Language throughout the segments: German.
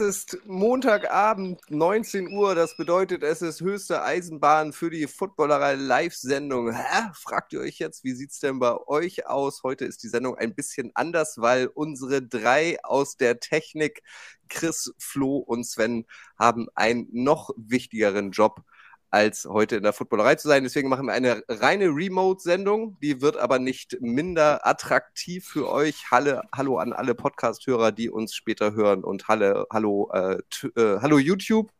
Es ist Montagabend, 19 Uhr. Das bedeutet, es ist höchste Eisenbahn für die Footballerei Live-Sendung. Fragt ihr euch jetzt, wie sieht es denn bei euch aus? Heute ist die Sendung ein bisschen anders, weil unsere drei aus der Technik, Chris, Flo und Sven, haben einen noch wichtigeren Job als heute in der Footballerei zu sein. Deswegen machen wir eine reine Remote-Sendung. Die wird aber nicht minder attraktiv für euch. Halle, hallo an alle Podcast-Hörer, die uns später hören. Und Halle, hallo, äh, äh, hallo YouTube.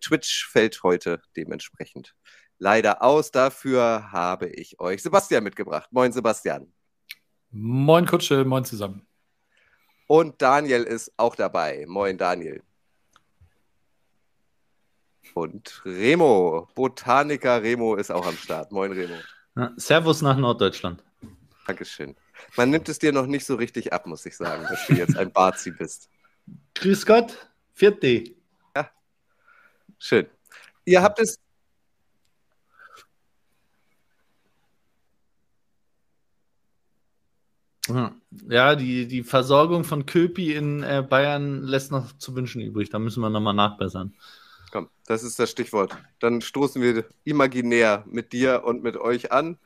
Twitch fällt heute dementsprechend leider aus. Dafür habe ich euch Sebastian mitgebracht. Moin, Sebastian. Moin, Kutsche. Moin zusammen. Und Daniel ist auch dabei. Moin, Daniel und Remo. Botaniker Remo ist auch am Start. Moin, Remo. Ja, servus nach Norddeutschland. Dankeschön. Man nimmt es dir noch nicht so richtig ab, muss ich sagen, dass du jetzt ein Bazi bist. Grüß Gott, vierte. Ja, schön. Ihr habt es. Ja, die, die Versorgung von Köpi in äh, Bayern lässt noch zu wünschen übrig. Da müssen wir nochmal nachbessern. Komm, das ist das Stichwort. Dann stoßen wir imaginär mit dir und mit euch an.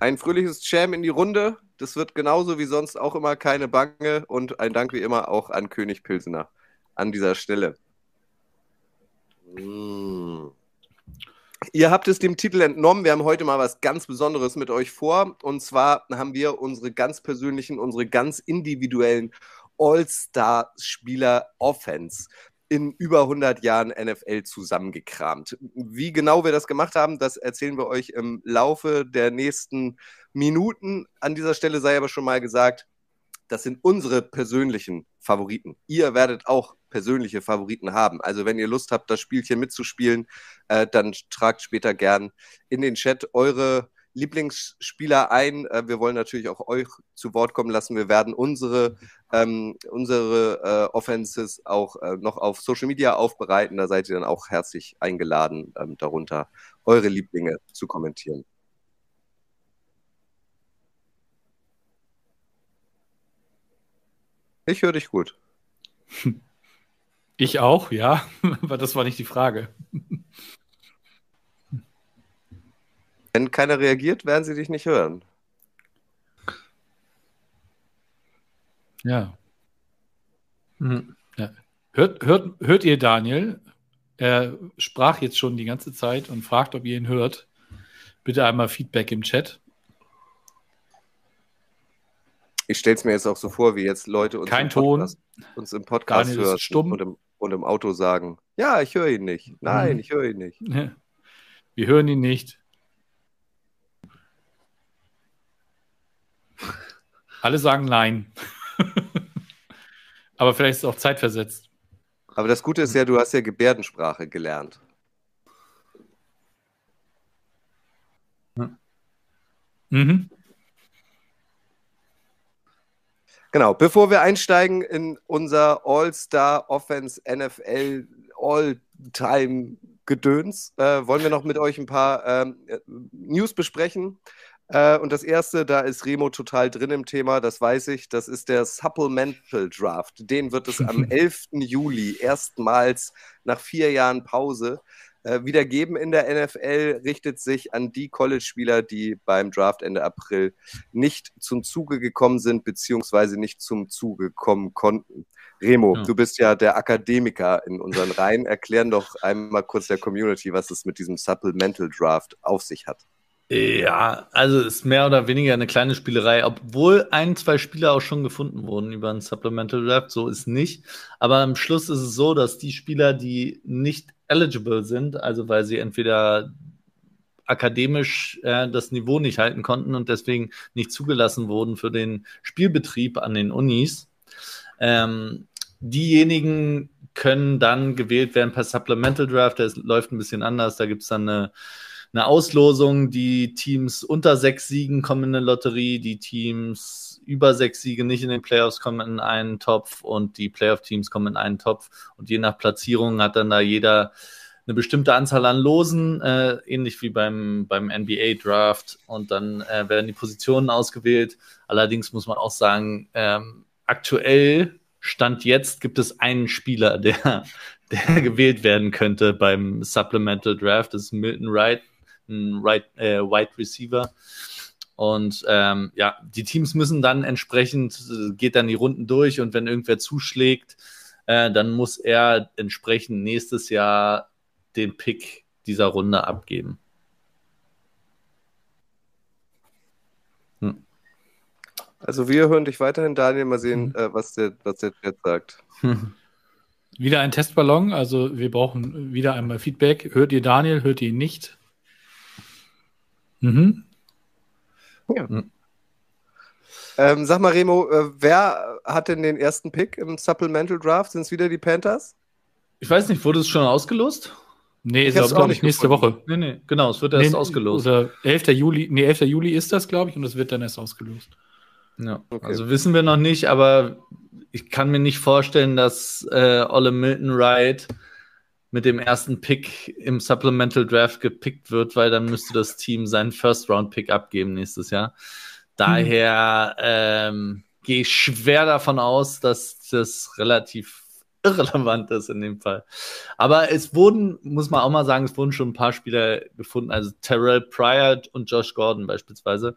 Ein fröhliches Jam in die Runde. Das wird genauso wie sonst auch immer keine Bange. Und ein Dank wie immer auch an König Pilsener an dieser Stelle. Ihr habt es dem Titel entnommen. Wir haben heute mal was ganz Besonderes mit euch vor. Und zwar haben wir unsere ganz persönlichen, unsere ganz individuellen All-Star-Spieler Offense in über 100 Jahren NFL zusammengekramt. Wie genau wir das gemacht haben, das erzählen wir euch im Laufe der nächsten Minuten. An dieser Stelle sei aber schon mal gesagt, das sind unsere persönlichen Favoriten. Ihr werdet auch persönliche Favoriten haben. Also wenn ihr Lust habt, das Spielchen mitzuspielen, äh, dann tragt später gern in den Chat eure Lieblingsspieler ein. Äh, wir wollen natürlich auch euch zu Wort kommen lassen. Wir werden unsere, ähm, unsere äh, Offenses auch äh, noch auf Social Media aufbereiten. Da seid ihr dann auch herzlich eingeladen, ähm, darunter eure Lieblinge zu kommentieren. Ich höre dich gut. Ich auch, ja, aber das war nicht die Frage. Wenn keiner reagiert, werden sie dich nicht hören. Ja. Hm. ja. Hört, hört, hört ihr Daniel? Er sprach jetzt schon die ganze Zeit und fragt, ob ihr ihn hört. Bitte einmal Feedback im Chat. Ich stelle es mir jetzt auch so vor, wie jetzt Leute uns, Kein im, Podcast, uns im Podcast hören und im, und im Auto sagen, ja, ich höre ihn nicht. Nein, mhm. ich höre ihn nicht. Wir hören ihn nicht. Alle sagen nein. Aber vielleicht ist es auch zeitversetzt. Aber das Gute ist ja, du hast ja Gebärdensprache gelernt. Mhm. Genau, bevor wir einsteigen in unser All-Star Offense NFL All-Time Gedöns, äh, wollen wir noch mit euch ein paar ähm, News besprechen. Äh, und das erste, da ist Remo total drin im Thema, das weiß ich, das ist der Supplemental Draft. Den wird es am 11. Juli erstmals nach vier Jahren Pause äh, wieder geben in der NFL, richtet sich an die College-Spieler, die beim Draft Ende April nicht zum Zuge gekommen sind, beziehungsweise nicht zum Zuge kommen konnten. Remo, ja. du bist ja der Akademiker in unseren Reihen. Erklären doch einmal kurz der Community, was es mit diesem Supplemental Draft auf sich hat. Ja, also ist mehr oder weniger eine kleine Spielerei, obwohl ein, zwei Spieler auch schon gefunden wurden über ein Supplemental Draft, so ist nicht. Aber am Schluss ist es so, dass die Spieler, die nicht eligible sind, also weil sie entweder akademisch äh, das Niveau nicht halten konnten und deswegen nicht zugelassen wurden für den Spielbetrieb an den Unis, ähm, diejenigen können dann gewählt werden per Supplemental Draft, der läuft ein bisschen anders, da gibt es dann eine eine Auslosung. Die Teams unter sechs Siegen kommen in eine Lotterie, die Teams über sechs Siege nicht in den Playoffs kommen in einen Topf und die Playoff-Teams kommen in einen Topf. Und je nach Platzierung hat dann da jeder eine bestimmte Anzahl an Losen, äh, ähnlich wie beim, beim NBA-Draft. Und dann äh, werden die Positionen ausgewählt. Allerdings muss man auch sagen, ähm, aktuell, Stand jetzt, gibt es einen Spieler, der, der gewählt werden könnte beim Supplemental Draft. Das ist Milton Wright, ein right, äh, Wide Receiver. Und ähm, ja, die Teams müssen dann entsprechend, äh, geht dann die Runden durch und wenn irgendwer zuschlägt, äh, dann muss er entsprechend nächstes Jahr den Pick dieser Runde abgeben. Hm. Also wir hören dich weiterhin, Daniel, mal sehen, mhm. äh, was, der, was der Chat sagt. Wieder ein Testballon, also wir brauchen wieder einmal Feedback. Hört ihr Daniel, hört ihr ihn nicht? Mhm. Ja. Mhm. Ähm, sag mal, Remo, äh, wer hat denn den ersten Pick im Supplemental Draft? Sind es wieder die Panthers? Ich weiß nicht, wurde es schon ausgelost? Nee, ich glaube glaub ich nächste Woche. Nee, nee, genau, es wird erst nee, ausgelost. Oder 11. Juli, nee, 11. Juli ist das, glaube ich, und es wird dann erst ausgelost. Ja, okay. also wissen wir noch nicht, aber ich kann mir nicht vorstellen, dass äh, Olle Milton Wright mit dem ersten Pick im Supplemental Draft gepickt wird, weil dann müsste das Team seinen First-Round-Pick abgeben nächstes Jahr. Daher ähm, gehe ich schwer davon aus, dass das relativ irrelevant ist in dem Fall. Aber es wurden, muss man auch mal sagen, es wurden schon ein paar Spieler gefunden, also Terrell Pryor und Josh Gordon beispielsweise.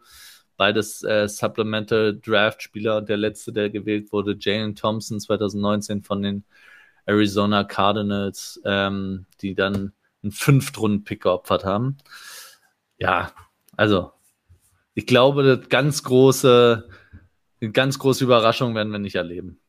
Beides äh, Supplemental Draft Spieler und der letzte, der gewählt wurde, Jalen Thompson 2019 von den Arizona Cardinals, ähm, die dann einen Fünftrunden-Pick geopfert haben. Ja, also ich glaube, das ganz große, eine ganz große Überraschung werden wir nicht erleben.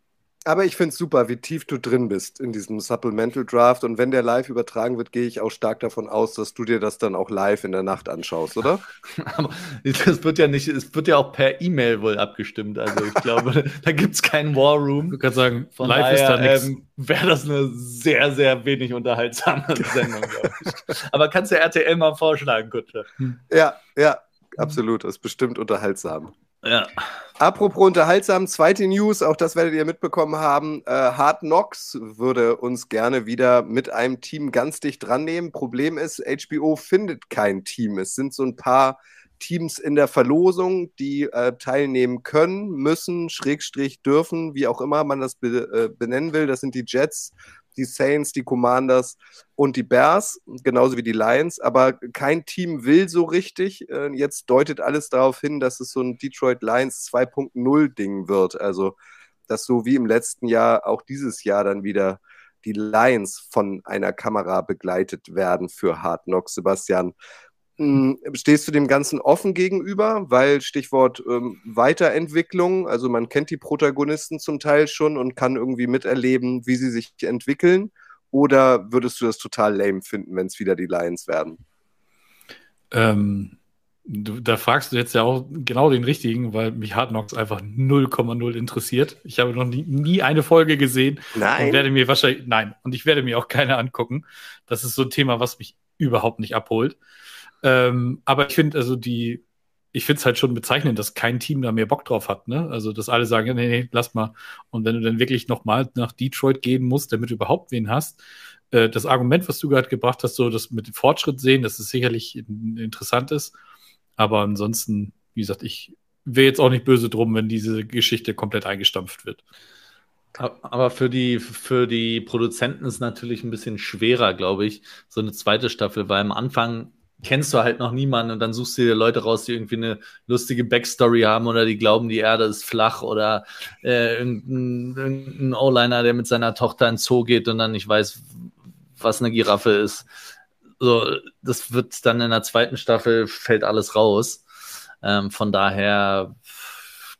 Aber ich finde es super, wie tief du drin bist in diesem Supplemental Draft. Und wenn der live übertragen wird, gehe ich auch stark davon aus, dass du dir das dann auch live in der Nacht anschaust, oder? Aber das wird ja nicht, es wird ja auch per E-Mail wohl abgestimmt. Also ich glaube, da gibt es keinen War Room. Du kannst sagen, Von live daher, ist da nichts. Ähm, Wäre das eine sehr, sehr wenig unterhaltsame Sendung, glaube ich. Aber kannst du RTL mal vorschlagen, Kutsche? Ja, ja, absolut. Das ist bestimmt unterhaltsam. Ja. Apropos unterhaltsam, zweite News, auch das werdet ihr mitbekommen haben. Äh, Hard Knocks würde uns gerne wieder mit einem Team ganz dicht dran nehmen. Problem ist, HBO findet kein Team. Es sind so ein paar Teams in der Verlosung, die äh, teilnehmen können, müssen, Schrägstrich dürfen, wie auch immer man das be äh, benennen will. Das sind die Jets, die Saints, die Commanders und die Bears, genauso wie die Lions. Aber kein Team will so richtig. Äh, jetzt deutet alles darauf hin, dass es so ein Detroit Lions 2.0-Ding wird. Also, dass so wie im letzten Jahr auch dieses Jahr dann wieder die Lions von einer Kamera begleitet werden für Hard Knocks. Sebastian, stehst du dem Ganzen offen gegenüber? Weil Stichwort ähm, Weiterentwicklung, also man kennt die Protagonisten zum Teil schon und kann irgendwie miterleben, wie sie sich entwickeln. Oder würdest du das total lame finden, wenn es wieder die Lions werden? Ähm, du, da fragst du jetzt ja auch genau den richtigen, weil mich Hard Knocks einfach 0,0 interessiert. Ich habe noch nie, nie, eine Folge gesehen. Nein. Und werde mir wahrscheinlich, nein, und ich werde mir auch keine angucken. Das ist so ein Thema, was mich überhaupt nicht abholt. Ähm, aber ich finde, also die, ich finde es halt schon bezeichnend, dass kein Team da mehr Bock drauf hat, ne? Also, dass alle sagen, nee, nee, lass mal. Und wenn du dann wirklich nochmal nach Detroit gehen musst, damit du überhaupt wen hast, äh, das Argument, was du gerade gebracht hast, so das mit dem Fortschritt sehen, das ist sicherlich interessant ist. Aber ansonsten, wie gesagt, ich wäre jetzt auch nicht böse drum, wenn diese Geschichte komplett eingestampft wird. Aber für die, für die Produzenten ist es natürlich ein bisschen schwerer, glaube ich, so eine zweite Staffel, weil am Anfang kennst du halt noch niemanden und dann suchst du dir Leute raus, die irgendwie eine lustige Backstory haben oder die glauben, die Erde ist flach oder äh, irgendein, irgendein O-Liner, der mit seiner Tochter ins Zoo geht und dann nicht weiß, was eine Giraffe ist. So, das wird dann in der zweiten Staffel fällt alles raus. Ähm, von daher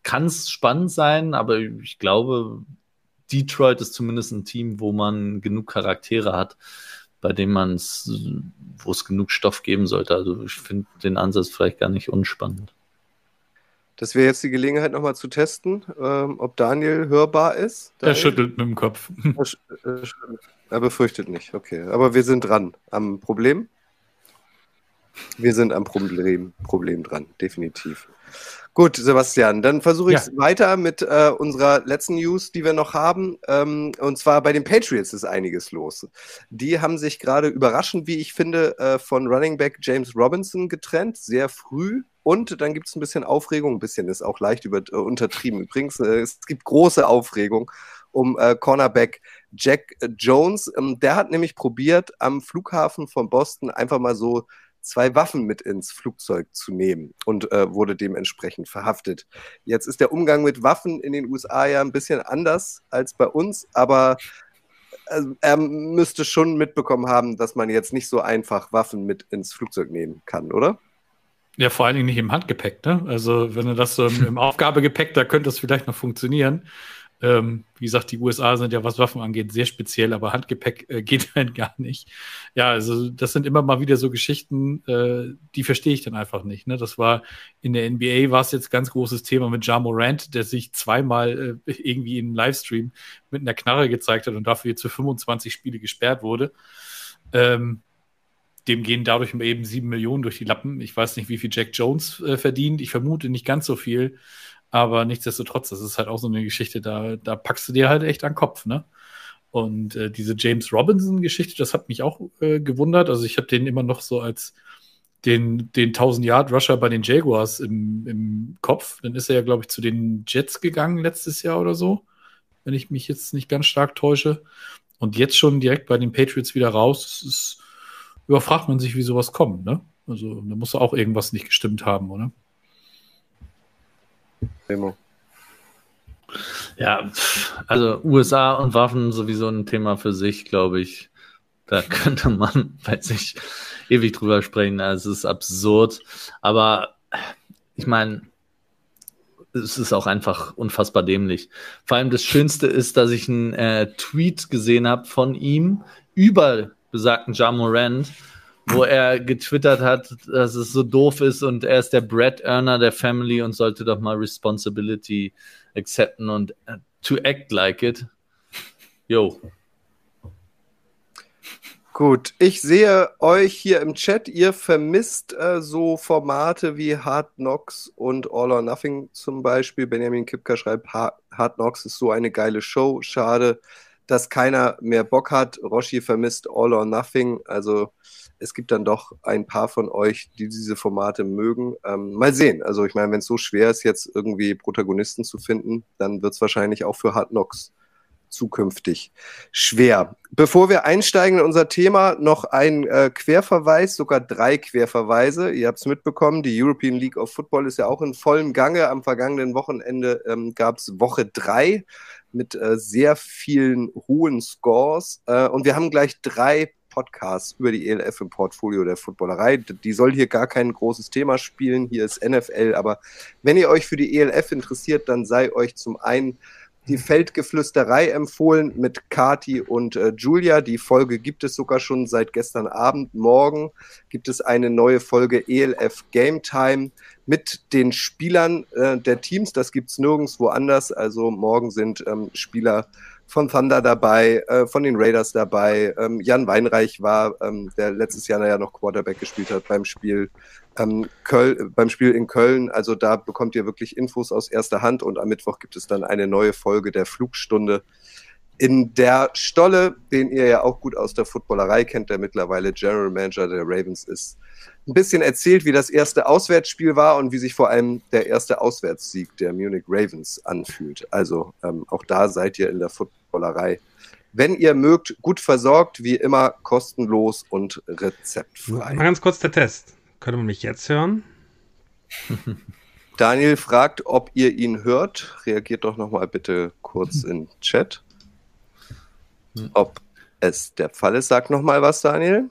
kann es spannend sein, aber ich glaube, Detroit ist zumindest ein Team, wo man genug Charaktere hat, bei dem man es, wo es genug Stoff geben sollte. Also ich finde den Ansatz vielleicht gar nicht unspannend. Das wäre jetzt die Gelegenheit, nochmal zu testen, ähm, ob Daniel hörbar ist. Daniel? Er schüttelt mit dem Kopf. Er, befürchtet nicht, okay. Aber wir sind dran am Problem. Wir sind am Problem, Problem dran, definitiv. Gut, Sebastian, dann versuche ich es ja. weiter mit äh, unserer letzten News, die wir noch haben. Ähm, und zwar bei den Patriots ist einiges los. Die haben sich gerade überraschend, wie ich finde, äh, von Running Back James Robinson getrennt, sehr früh. Und dann gibt es ein bisschen Aufregung, ein bisschen ist auch leicht über, äh, untertrieben. Übrigens, äh, es gibt große Aufregung um äh, Cornerback Jack Jones. Ähm, der hat nämlich probiert, am Flughafen von Boston einfach mal so zwei Waffen mit ins Flugzeug zu nehmen und äh, wurde dementsprechend verhaftet. Jetzt ist der Umgang mit Waffen in den USA ja ein bisschen anders als bei uns, aber also, er müsste schon mitbekommen haben, dass man jetzt nicht so einfach Waffen mit ins Flugzeug nehmen kann, oder? Ja, vor allen Dingen nicht im Handgepäck, ne? Also, wenn du das so im, im Aufgabegepäck, da könnte das vielleicht noch funktionieren. Ähm, wie gesagt, die USA sind ja, was Waffen angeht, sehr speziell, aber Handgepäck äh, geht halt gar nicht. Ja, also das sind immer mal wieder so Geschichten, äh, die verstehe ich dann einfach nicht. Ne? Das war in der NBA war es jetzt ganz großes Thema mit Ja Morant, der sich zweimal äh, irgendwie im Livestream mit einer Knarre gezeigt hat und dafür jetzt für 25 Spiele gesperrt wurde. Ähm, dem gehen dadurch eben sieben Millionen durch die Lappen. Ich weiß nicht, wie viel Jack Jones äh, verdient. Ich vermute nicht ganz so viel. Aber nichtsdestotrotz, das ist halt auch so eine Geschichte, da, da packst du dir halt echt an den Kopf, ne? Und äh, diese James Robinson-Geschichte, das hat mich auch äh, gewundert. Also ich habe den immer noch so als den, den 1000-Yard-Rusher bei den Jaguars im, im Kopf. Dann ist er ja, glaube ich, zu den Jets gegangen letztes Jahr oder so, wenn ich mich jetzt nicht ganz stark täusche. Und jetzt schon direkt bei den Patriots wieder raus. Ist, überfragt man sich, wie sowas kommt, ne? Also da muss auch irgendwas nicht gestimmt haben, oder? Remo. Ja, also USA und Waffen sowieso ein Thema für sich, glaube ich. Da könnte man, weiß ich, ewig drüber sprechen. Also es ist absurd. Aber ich meine, es ist auch einfach unfassbar dämlich. Vor allem das Schönste ist, dass ich einen äh, Tweet gesehen habe von ihm über besagten Ja Morant, wo er getwittert hat, dass es so doof ist und er ist der Bread Earner der Family und sollte doch mal Responsibility accepten und uh, to act like it. Yo. Gut, ich sehe euch hier im Chat. Ihr vermisst äh, so Formate wie Hard Knocks und All or Nothing zum Beispiel. Benjamin Kipka schreibt, Hard Knocks ist so eine geile Show. Schade, dass keiner mehr Bock hat. Roshi vermisst All or Nothing. Also es gibt dann doch ein paar von euch, die diese Formate mögen. Ähm, mal sehen. Also ich meine, wenn es so schwer ist, jetzt irgendwie Protagonisten zu finden, dann wird es wahrscheinlich auch für Hard Knocks zukünftig schwer. Bevor wir einsteigen in unser Thema, noch ein äh, Querverweis, sogar drei Querverweise. Ihr habt es mitbekommen, die European League of Football ist ja auch in vollem Gange. Am vergangenen Wochenende ähm, gab es Woche drei mit äh, sehr vielen hohen Scores. Äh, und wir haben gleich drei Podcasts über die ELF im Portfolio der Footballerei. Die soll hier gar kein großes Thema spielen. Hier ist NFL. Aber wenn ihr euch für die ELF interessiert, dann sei euch zum einen die Feldgeflüsterei empfohlen mit Kati und äh, Julia. Die Folge gibt es sogar schon seit gestern Abend. Morgen gibt es eine neue Folge ELF Game Time mit den Spielern äh, der Teams. Das gibt es nirgendwo anders. Also morgen sind ähm, Spieler von Thunder dabei, äh, von den Raiders dabei. Ähm, Jan Weinreich war, ähm, der letztes Jahr ja noch Quarterback gespielt hat beim Spiel ähm, Köl beim Spiel in Köln. Also da bekommt ihr wirklich Infos aus erster Hand und am Mittwoch gibt es dann eine neue Folge der Flugstunde in der Stolle, den ihr ja auch gut aus der Footballerei kennt, der mittlerweile General Manager der Ravens ist, ein bisschen erzählt, wie das erste Auswärtsspiel war und wie sich vor allem der erste Auswärtssieg der Munich Ravens anfühlt. Also ähm, auch da seid ihr in der Footballerei. Wenn ihr mögt, gut versorgt, wie immer kostenlos und rezeptfrei. Mal ganz kurz der Test. Könnte man mich jetzt hören? Daniel fragt, ob ihr ihn hört. Reagiert doch nochmal bitte kurz in Chat. Ob es der Fall ist, sag nochmal was, Daniel.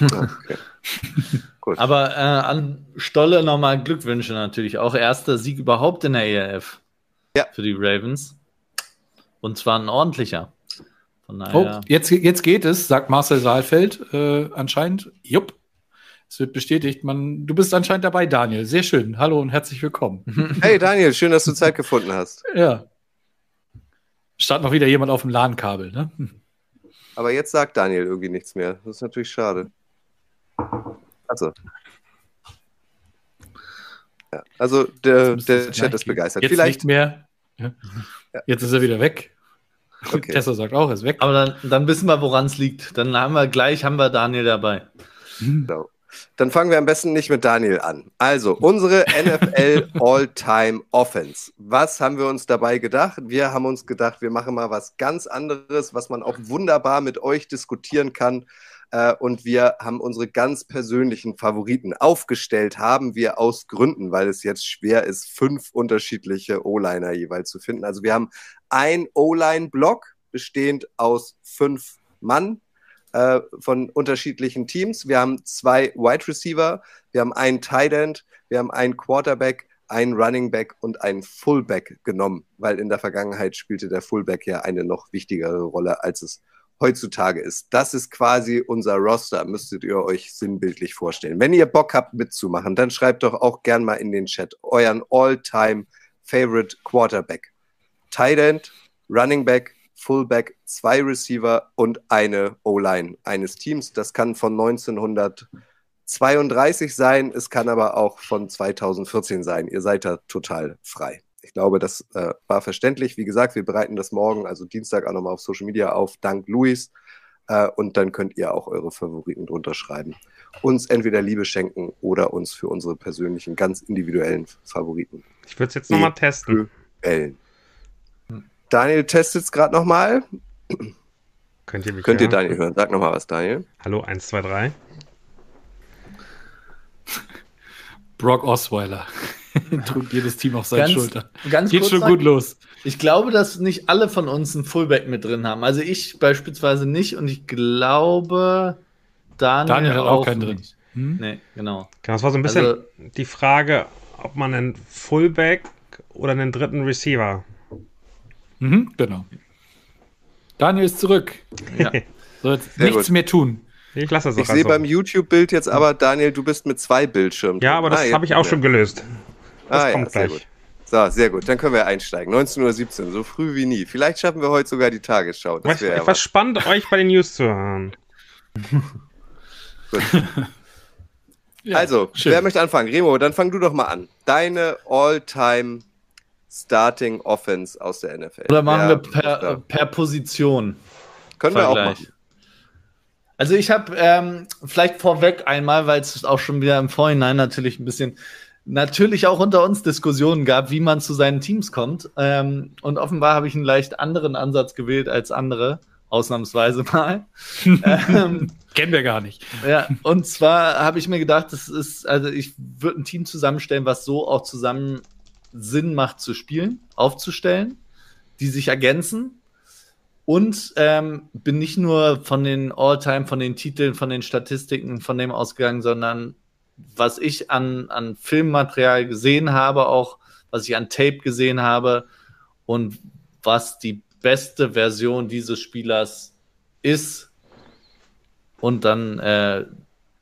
Okay. Gut. Aber äh, an Stolle nochmal Glückwünsche natürlich. Auch erster Sieg überhaupt in der ERF. Ja. Für die Ravens. Und zwar ein ordentlicher. oh, jetzt, jetzt geht es, sagt Marcel Saalfeld äh, anscheinend. Jupp. Es wird bestätigt. Man, du bist anscheinend dabei, Daniel. Sehr schön. Hallo und herzlich willkommen. Hey Daniel, schön, dass du Zeit gefunden hast. Ja. Startet noch wieder jemand auf dem LAN-Kabel, ne? Aber jetzt sagt Daniel irgendwie nichts mehr. Das ist natürlich schade. Also. Ja, also der, der Chat ist begeistert. Jetzt Vielleicht nicht mehr. Ja. Jetzt ist er wieder weg. Okay. Tessa sagt auch, er ist weg. Aber dann, dann wissen wir, woran es liegt. Dann haben wir gleich haben wir Daniel dabei. Genau. Dann fangen wir am besten nicht mit Daniel an. Also, unsere NFL All-Time Offense. Was haben wir uns dabei gedacht? Wir haben uns gedacht, wir machen mal was ganz anderes, was man auch wunderbar mit euch diskutieren kann. Äh, Und wir haben unsere ganz persönlichen Favoriten aufgestellt, haben wir aus Gründen, weil es jetzt schwer ist, fünf unterschiedliche O-Liner jeweils zu finden. Also wir haben ein O-Line-Block bestehend aus fünf Mann äh, von unterschiedlichen Teams. Wir haben zwei Wide Receiver, wir haben einen Tight End, wir haben einen Quarterback, einen Running Back und einen Fullback genommen, weil in der Vergangenheit spielte der Fullback ja eine noch wichtigere Rolle, als es heutzutage ist. Das ist quasi unser Roster, müsstet ihr euch sinnbildlich vorstellen. Wenn ihr Bock habt mitzumachen, dann schreibt doch auch gern mal in den Chat euren All-Time Favorite Quarterback. Tight End, Running Back, Fullback, zwei Receiver und eine O-Line eines Teams. Das kann von 1932 sein, es kann aber auch von 2014 sein. Ihr seid da total frei. Ich glaube, das äh, war verständlich. Wie gesagt, wir bereiten das morgen, also Dienstag, auch nochmal auf Social Media auf, dank Luis. Äh, und dann könnt ihr auch eure Favoriten drunter schreiben. Uns entweder Liebe schenken oder uns für unsere persönlichen, ganz individuellen Favoriten Ich würde es jetzt nochmal testen. wählen. Daniel testet es gerade nochmal. Könnt ihr mich Könnt ihr hören? Daniel hören? Sag nochmal was, Daniel. Hallo, 1, 2, 3. Brock Osweiler. Trug jedes Team auf seine Ganz- Schulter. Ganz Geht schon sagen, gut los. Ich glaube, dass nicht alle von uns einen Fullback mit drin haben. Also ich beispielsweise nicht und ich glaube, Daniel, Daniel hat auch keinen drin. Hm? Nee, genau. Genau, das war so ein bisschen Also- die Frage, ob man einen Fullback oder einen dritten Receiver. Mhm, genau. Daniel ist zurück. Ja. So, jetzt Sehr nichts gut. mehr tun. Ich lasse das Ich sehe also. beim YouTube-Bild jetzt aber, Daniel, du bist mit zwei Bildschirmen. Ja, aber das Ah, habe ich auch nicht schon gelöst. Das ah, kommt ja, sehr gleich. gut. So, sehr gut. Dann können wir einsteigen. 19.17 Uhr, so früh wie nie. Vielleicht schaffen wir heute sogar die Tagesschau. Das Was, wäre ja etwas spannend, euch bei den News zu hören. Gut. Ja, Also, schön. wer möchte anfangen? Remo, dann fang du doch mal an. Deine All-Time Starting Offense aus der NFL. Oder machen Wer wir per, per Position. Können wir auch Vergleich. machen. Also ich habe ähm, vielleicht vorweg einmal, weil es auch schon wieder im Vorhinein natürlich ein bisschen natürlich auch unter uns Diskussionen gab, wie man zu seinen Teams kommt. Ähm, und offenbar habe ich einen leicht anderen Ansatz gewählt als andere, ausnahmsweise mal. ähm, Kennen wir gar nicht. ja, und zwar habe ich mir gedacht, das ist, also ich würde ein Team zusammenstellen, was so auch zusammen Sinn macht zu spielen, aufzustellen, die sich ergänzen. Und ähm, bin nicht nur von den All-Time, von den Titeln, von den Statistiken, von dem ausgegangen, sondern was ich an, an Filmmaterial gesehen habe, auch was ich an Tape gesehen habe und was die beste Version dieses Spielers ist. Und dann äh,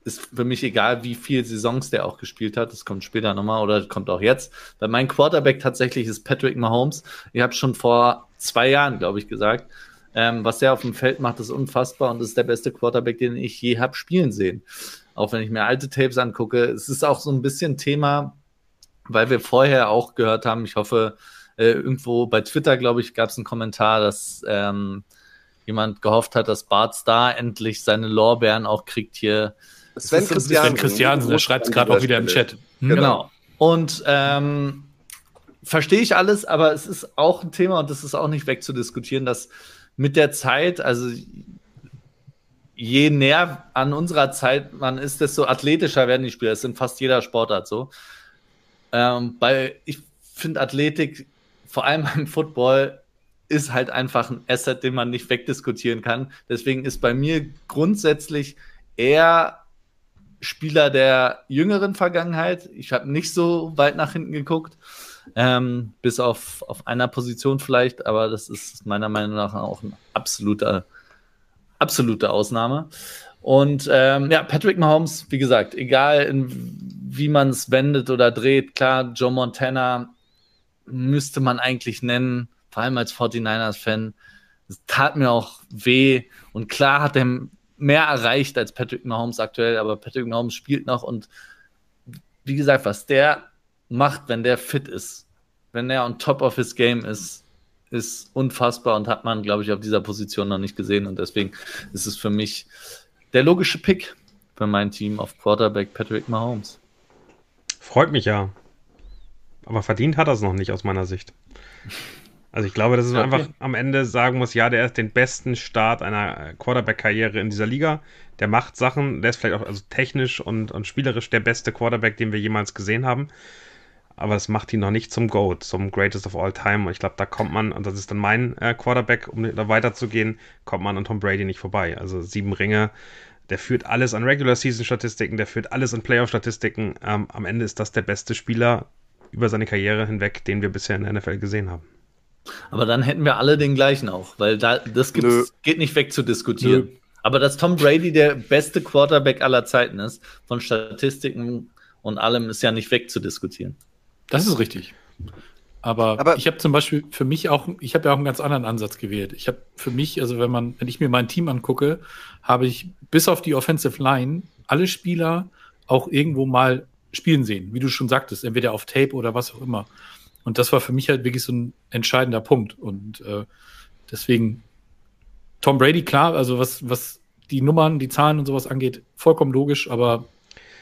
ist für mich egal, wie viele Saisons der auch gespielt hat. Das kommt später nochmal oder kommt auch jetzt. Weil mein Quarterback tatsächlich ist Patrick Mahomes. Ich habe schon vor zwei Jahren, glaube ich, gesagt, ähm, was der auf dem Feld macht, ist unfassbar und ist der beste Quarterback, den ich je habe spielen sehen. Auch wenn ich mir alte Tapes angucke. Es ist auch so ein bisschen Thema, weil wir vorher auch gehört haben, ich hoffe, äh, irgendwo bei Twitter, glaube ich, gab es einen Kommentar, dass ähm, jemand gehofft hat, dass Bart Starr endlich seine Lorbeeren auch kriegt hier. Sven Christian. Sven Christiansen, der schreibt es gerade auch wieder im Chat. Hm? Genau. Und ähm, verstehe ich alles, aber es ist auch ein Thema und das ist auch nicht wegzudiskutieren, dass mit der Zeit, also je näher an unserer Zeit man ist, desto athletischer werden die Spieler. Das ist in fast jeder Sportart so. Ähm, bei, ich finde Athletik, vor allem im Football, ist halt einfach ein Asset, den man nicht wegdiskutieren kann. Deswegen ist bei mir grundsätzlich eher Spieler der jüngeren Vergangenheit. Ich habe nicht so weit nach hinten geguckt, ähm, bis auf, auf einer Position vielleicht, aber das ist meiner Meinung nach auch ein absoluter, absolute Ausnahme. Und ähm, ja, Patrick Mahomes, wie gesagt, egal in, wie man es wendet oder dreht, klar, Joe Montana müsste man eigentlich nennen, vor allem als 49ers-Fan. es tat mir auch weh. Und klar hat er mehr erreicht als Patrick Mahomes aktuell, aber Patrick Mahomes spielt noch und wie gesagt, was der macht, wenn der fit ist, wenn er on top of his game ist, ist unfassbar und hat man, glaube ich, auf dieser Position noch nicht gesehen. Und deswegen ist es für mich der logische Pick für mein Team auf Quarterback Patrick Mahomes. Freut mich ja. Aber verdient hat er es noch nicht aus meiner Sicht. Also ich glaube, dass es okay. einfach am Ende sagen muss, ja, der ist den besten Start einer Quarterback-Karriere in dieser Liga. Der macht Sachen, der ist vielleicht auch also technisch und, und spielerisch der beste Quarterback, den wir jemals gesehen haben aber das macht ihn noch nicht zum GOAT, zum Greatest of All Time. Und ich glaube, da kommt man, und das ist dann mein äh, Quarterback, um da weiterzugehen, kommt man an Tom Brady nicht vorbei. Also sieben Ringe, der führt alles an Regular Season Statistiken, der führt alles an Playoff Statistiken. Ähm, am Ende ist das der beste Spieler über seine Karriere hinweg, den wir bisher in der NFL gesehen haben. Aber dann hätten wir alle den gleichen auch, weil da, das geht nicht weg zu diskutieren. Nö. Aber dass Tom Brady der beste Quarterback aller Zeiten ist, von Statistiken und allem, ist ja nicht wegzudiskutieren. Das ist richtig. Aber, Aber ich habe zum Beispiel für mich auch, ich habe ja auch einen ganz anderen Ansatz gewählt. Ich habe für mich, also wenn man, wenn ich mir mein Team angucke, habe ich bis auf die Offensive Line alle Spieler auch irgendwo mal spielen sehen, wie du schon sagtest, entweder auf Tape oder was auch immer. Und das war für mich halt wirklich so ein entscheidender Punkt. Und äh, deswegen Tom Brady, klar, also was, was die Nummern, die Zahlen und sowas angeht, vollkommen logisch, aber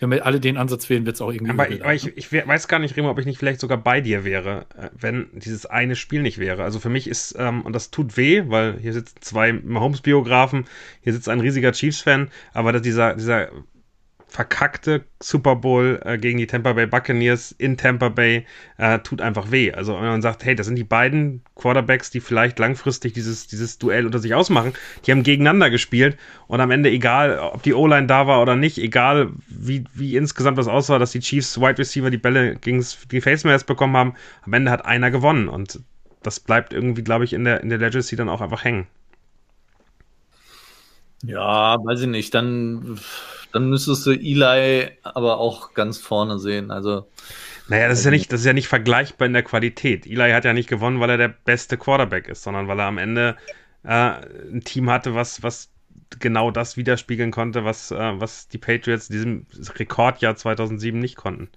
wenn wir alle den Ansatz wählen, wird es auch irgendwie. Aber, aber ich, ich, weiß gar nicht, Remo, ob ich nicht vielleicht sogar bei dir wäre, äh, wenn dieses eine Spiel nicht wäre. Also für mich ist, ähm, und das tut weh, weil hier sitzen zwei Mahomes-Biografen, hier sitzt ein riesiger Chiefs-Fan, aber dieser, dieser verkackte Super Bowl äh, gegen die Tampa Bay Buccaneers in Tampa Bay äh, tut einfach weh. Also wenn man sagt, hey, das sind die beiden Quarterbacks, die vielleicht langfristig dieses, dieses Duell unter sich ausmachen, die haben gegeneinander gespielt und am Ende egal, ob die O-Line da war oder nicht, egal wie, wie insgesamt das aussah, dass die Chiefs Wide Receiver die Bälle gegen die Face Masks bekommen haben, am Ende hat einer gewonnen und das bleibt irgendwie, glaube ich, in der, in der Legacy dann auch einfach hängen. Ja, weiß ich nicht. Dann dann müsstest du Eli aber auch ganz vorne sehen. Also. Naja, das ist ja nicht, das ist ja nicht vergleichbar in der Qualität. Eli hat ja nicht gewonnen, weil er der beste Quarterback ist, sondern weil er am Ende äh, ein Team hatte, was, was genau das widerspiegeln konnte, was, äh, was die Patriots in diesem Rekordjahr 2007 nicht konnten.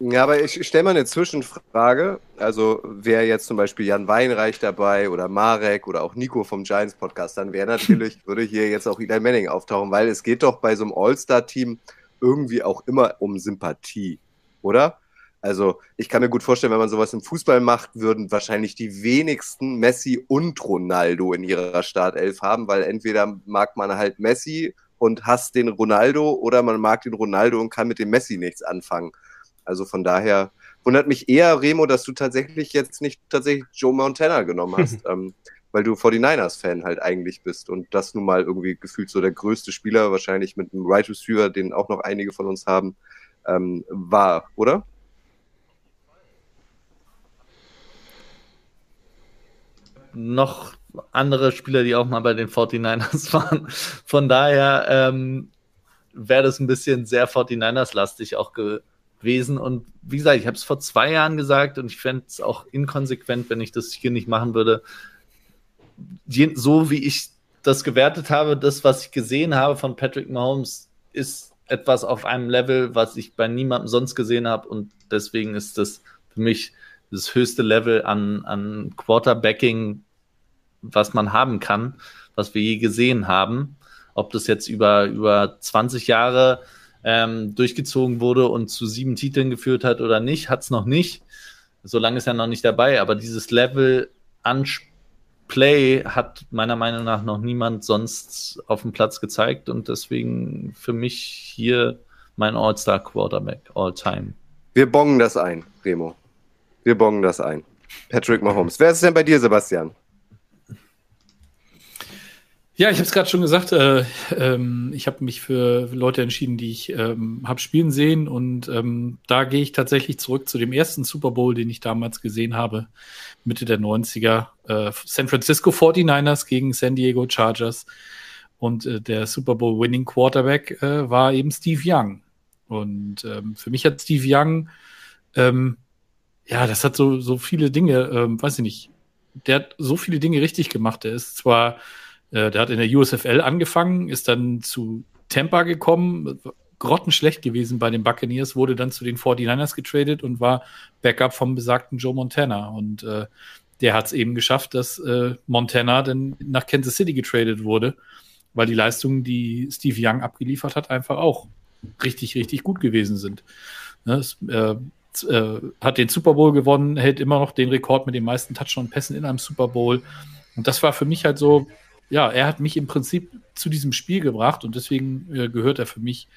Ja, aber ich stelle mal eine Zwischenfrage. Also wäre jetzt zum Beispiel Jan Weinreich dabei oder Marek oder auch Nico vom Giants Podcast, dann wäre natürlich, würde hier jetzt auch Eli Manning auftauchen, weil es geht doch bei so einem All-Star-Team irgendwie auch immer um Sympathie, oder? Also ich kann mir gut vorstellen, wenn man sowas im Fußball macht, würden wahrscheinlich die wenigsten Messi und Ronaldo in ihrer Startelf haben, weil entweder mag man halt Messi und hasst den Ronaldo oder man mag den Ronaldo und kann mit dem Messi nichts anfangen. Also von daher wundert mich eher, Remo, dass du tatsächlich jetzt nicht tatsächlich Joe Montana genommen hast, ähm, weil du 49ers-Fan halt eigentlich bist und das nun mal irgendwie gefühlt so der größte Spieler, wahrscheinlich mit einem Right Receiver, den auch noch einige von uns haben, ähm, war, oder? Noch andere Spieler, die auch mal bei den 49ers waren. Von daher ähm, wäre das ein bisschen sehr 49ers-lastig auch ge gewesen. Und wie gesagt, ich habe es vor zwei Jahren gesagt und ich fände es auch inkonsequent, wenn ich das hier nicht machen würde. Je, so wie ich das gewertet habe, das, was ich gesehen habe von Patrick Mahomes, ist etwas auf einem Level, was ich bei niemandem sonst gesehen habe. Und deswegen ist das für mich das höchste Level an, an Quarterbacking, was man haben kann, was wir je gesehen haben. Ob das jetzt über, über 20 Jahre ähm, durchgezogen wurde und zu sieben Titeln geführt hat oder nicht, hat es noch nicht. Solange ist er noch nicht dabei. Aber dieses Level an Play hat meiner Meinung nach noch niemand sonst auf dem Platz gezeigt und deswegen für mich hier mein All-Star Quarterback, All-Time. Wir bongen das ein, Remo. Wir bongen das ein. Patrick Mahomes. Wer ist denn bei dir, Sebastian? Ja, ich habe es gerade schon gesagt. Äh, ähm, ich habe mich für Leute entschieden, die ich ähm, habe spielen sehen. Und ähm, da gehe ich tatsächlich zurück zu dem ersten Super Bowl, den ich damals gesehen habe, Mitte der 90er. Äh, San Francisco 49ers gegen San Diego Chargers. Und äh, der Super Bowl Winning Quarterback äh, war eben Steve Young. Und ähm, für mich hat Steve Young, ähm, ja, das hat so, so viele Dinge, ähm, weiß ich nicht, der hat so viele Dinge richtig gemacht. Der ist zwar, äh, der hat in der USFL angefangen, ist dann zu Tampa gekommen, grottenschlecht gewesen bei den Buccaneers, wurde dann zu den 49ers getradet und war Backup vom besagten Joe Montana. Und äh, der hat es eben geschafft, dass äh, Montana dann nach Kansas City getradet wurde, weil die Leistungen, die Steve Young abgeliefert hat, einfach auch richtig, richtig gut gewesen sind. Ne, es, äh, äh, hat den Super Bowl gewonnen, hält immer noch den Rekord mit den meisten Touchdown-Pässen in einem Super Bowl. Und das war für mich halt so, ja, er hat mich im Prinzip zu diesem Spiel gebracht und deswegen äh, gehört er für mich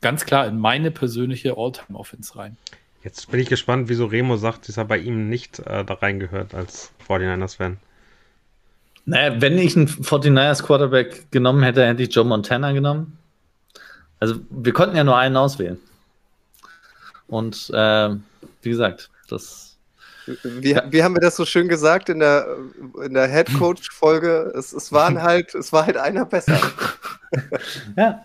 ganz klar in meine persönliche All-Time-Offense rein. Jetzt bin ich gespannt, wieso Remo sagt, dass er bei ihm nicht äh, da reingehört als 49ers-Fan. Naja, wenn ich einen 49ers Quarterback genommen hätte, hätte ich Joe Montana genommen. Also, wir konnten ja nur einen auswählen. Und äh, wie gesagt, das. Wie, wie haben wir das so schön gesagt in der, in der Head Coach-Folge? Es, es, waren halt, es war halt einer besser. ja.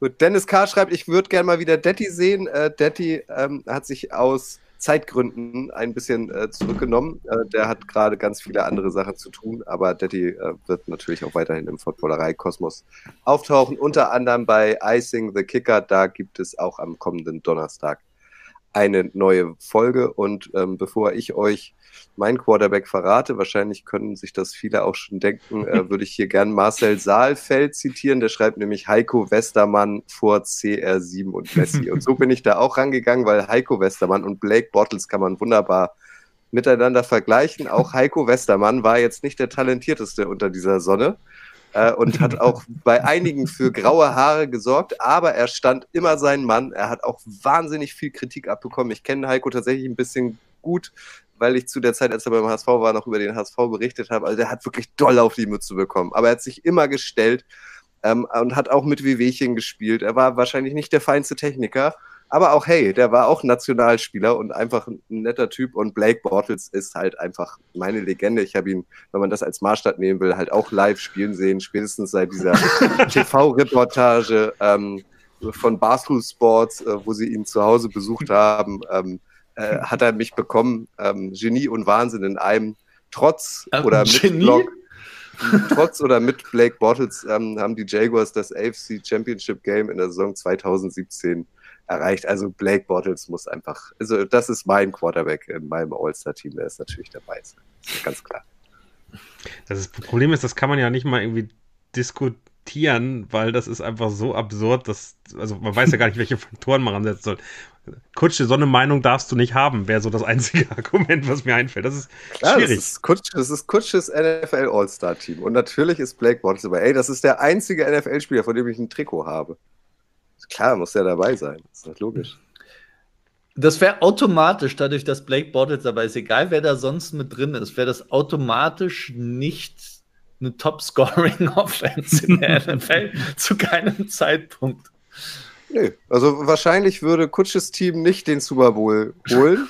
Gut, Dennis K. schreibt, ich würde gerne mal wieder Detti sehen. Äh, Detti ähm, hat sich aus Zeitgründen ein bisschen äh, zurückgenommen. Äh, der hat gerade ganz viele andere Sachen zu tun, aber Detti äh, wird natürlich auch weiterhin im Footballerei-Kosmos auftauchen, unter anderem bei Icing the Kicker. Da gibt es auch am kommenden Donnerstag eine neue Folge. Und ähm, bevor ich euch mein Quarterback verrate, wahrscheinlich können sich das viele auch schon denken, äh, würde ich hier gern Marcel Saalfeld zitieren. Der schreibt nämlich Heiko Westermann vor CR7 und Messi. Und so bin ich da auch rangegangen, weil Heiko Westermann und Blake Bottles kann man wunderbar miteinander vergleichen. Auch Heiko Westermann war jetzt nicht der talentierteste unter dieser Sonne äh, und hat auch bei einigen für graue Haare gesorgt, aber er stand immer sein Mann. Er hat auch wahnsinnig viel Kritik abbekommen. Ich kenne Heiko tatsächlich ein bisschen gut, weil ich zu der Zeit, als er beim HSV war, noch über den HSV berichtet habe. Also der hat wirklich doll auf die Mütze bekommen. Aber er hat sich immer gestellt ähm, und hat auch mit Wehwehchen gespielt. Er war wahrscheinlich nicht der feinste Techniker, aber auch, hey, der war auch Nationalspieler und einfach ein netter Typ. Und Blake Bortles ist halt einfach meine Legende. Ich habe ihn, wenn man das als Maßstab nehmen will, halt auch live spielen sehen, spätestens seit dieser TV-Reportage ähm, von Barstool Sports, äh, wo sie ihn zu Hause besucht haben. Ähm, äh, hat er mich bekommen. Ähm, Genie und Wahnsinn in einem. Trotz ähm, oder mit? Block, trotz oder mit Blake Bortles ähm, haben die Jaguars das AFC Championship Game in der Saison 2017 erreicht. Also Blake Bortles muss einfach, also das ist mein Quarterback in meinem All-Star-Team, der ist natürlich dabei. Ist ganz klar. Das Problem ist, das kann man ja nicht mal irgendwie diskutieren, weil das ist einfach so absurd, dass, also man weiß ja gar nicht, welche Faktoren man ansetzen soll. Kutsche, so eine Meinung darfst du nicht haben, wäre so das einzige Argument, was mir einfällt. Das ist Klar, schwierig. Das ist, Kutsch, das ist Kutsches NFL All-Star-Team. Und natürlich ist Blake Bortles dabei. Ey, das ist der einzige NFL-Spieler, von dem ich ein Trikot habe. Klar, muss der dabei sein. Das ist doch logisch. Das wäre automatisch, dadurch, dass Blake Bortles dabei ist, egal wer da sonst mit drin ist, wäre das automatisch nicht eine Top-Scoring-Offense in der NFL zu keinem Zeitpunkt. Nö, also wahrscheinlich würde Kutsches Team nicht den Super Bowl holen.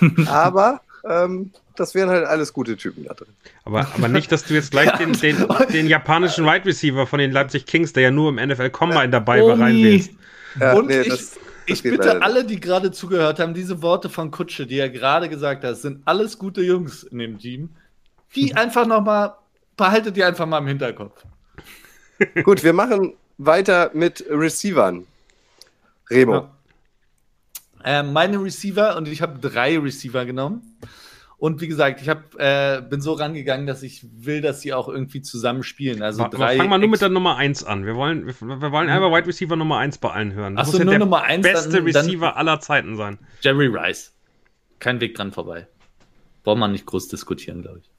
aber ähm, das wären halt alles gute Typen da drin. Aber, aber nicht, dass du jetzt gleich den, den, den japanischen Wide Receiver von den Leipzig Kings, der ja nur im NFL Combine dabei war, reinwählst. Ja, Und nee, ich, das, ich bitte alle, die gerade zugehört haben, diese Worte von Kutsche, die er gerade gesagt hat, sind alles gute Jungs in dem Team. Die einfach nochmal, behaltet die einfach mal im Hinterkopf. Gut, wir machen weiter mit Receivern. Remo. Ja. Äh, meine Receiver, und ich habe drei Receiver genommen. Und wie gesagt, ich hab, äh, bin so rangegangen, dass ich will, dass sie auch irgendwie zusammen spielen. Also aber, drei. Fangen wir nur mit der Nummer 1 an. Wir wollen, wir, wir wollen einfach Wide Receiver Nummer 1 bei allen hören. Das Achso, muss ja nur der Nummer 1, beste dann, Receiver dann aller Zeiten sein. Jerry Rice. Kein Weg dran vorbei. Braucht man nicht groß diskutieren, glaube ich.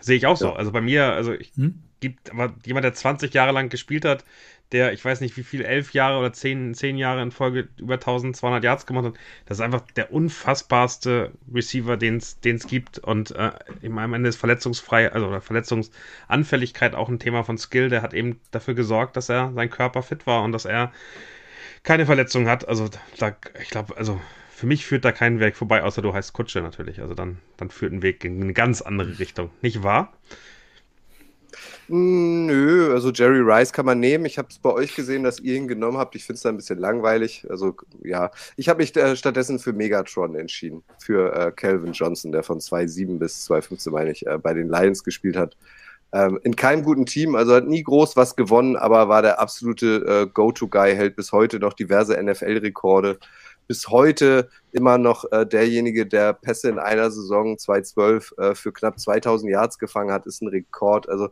Sehe ich auch so. Ja. Also bei mir, also ich, hm? gibt, aber jemand, der 20 Jahre lang gespielt hat, der, ich weiß nicht wie viel, elf Jahre oder zehn, zehn Jahre in Folge über 1200 Yards gemacht hat, das ist einfach der unfassbarste Receiver, den es gibt und äh, am Ende ist verletzungsfrei, also oder Verletzungsanfälligkeit auch ein Thema von Skill, der hat eben dafür gesorgt, dass er sein Körper fit war und dass er keine Verletzung hat, also da, ich glaube, also für mich führt da kein Weg vorbei, außer du heißt Kutsche natürlich. Also dann, dann führt ein Weg in eine ganz andere Richtung. Nicht wahr? Nö, also Jerry Rice kann man nehmen. Ich habe es bei euch gesehen, dass ihr ihn genommen habt. Ich finde es da ein bisschen langweilig. Also ja, ich habe mich äh, stattdessen für Megatron entschieden. Für äh, Calvin Johnson, der von 2007 bis 2015, meine ich, äh, bei den Lions gespielt hat. Ähm, in keinem guten Team, also hat nie groß was gewonnen, aber war der absolute äh, Go-To-Guy, hält bis heute noch diverse NFL-Rekorde bis heute immer noch äh, derjenige, der Pässe in einer Saison 2012 äh, für knapp 2000 Yards gefangen hat, ist ein Rekord. Also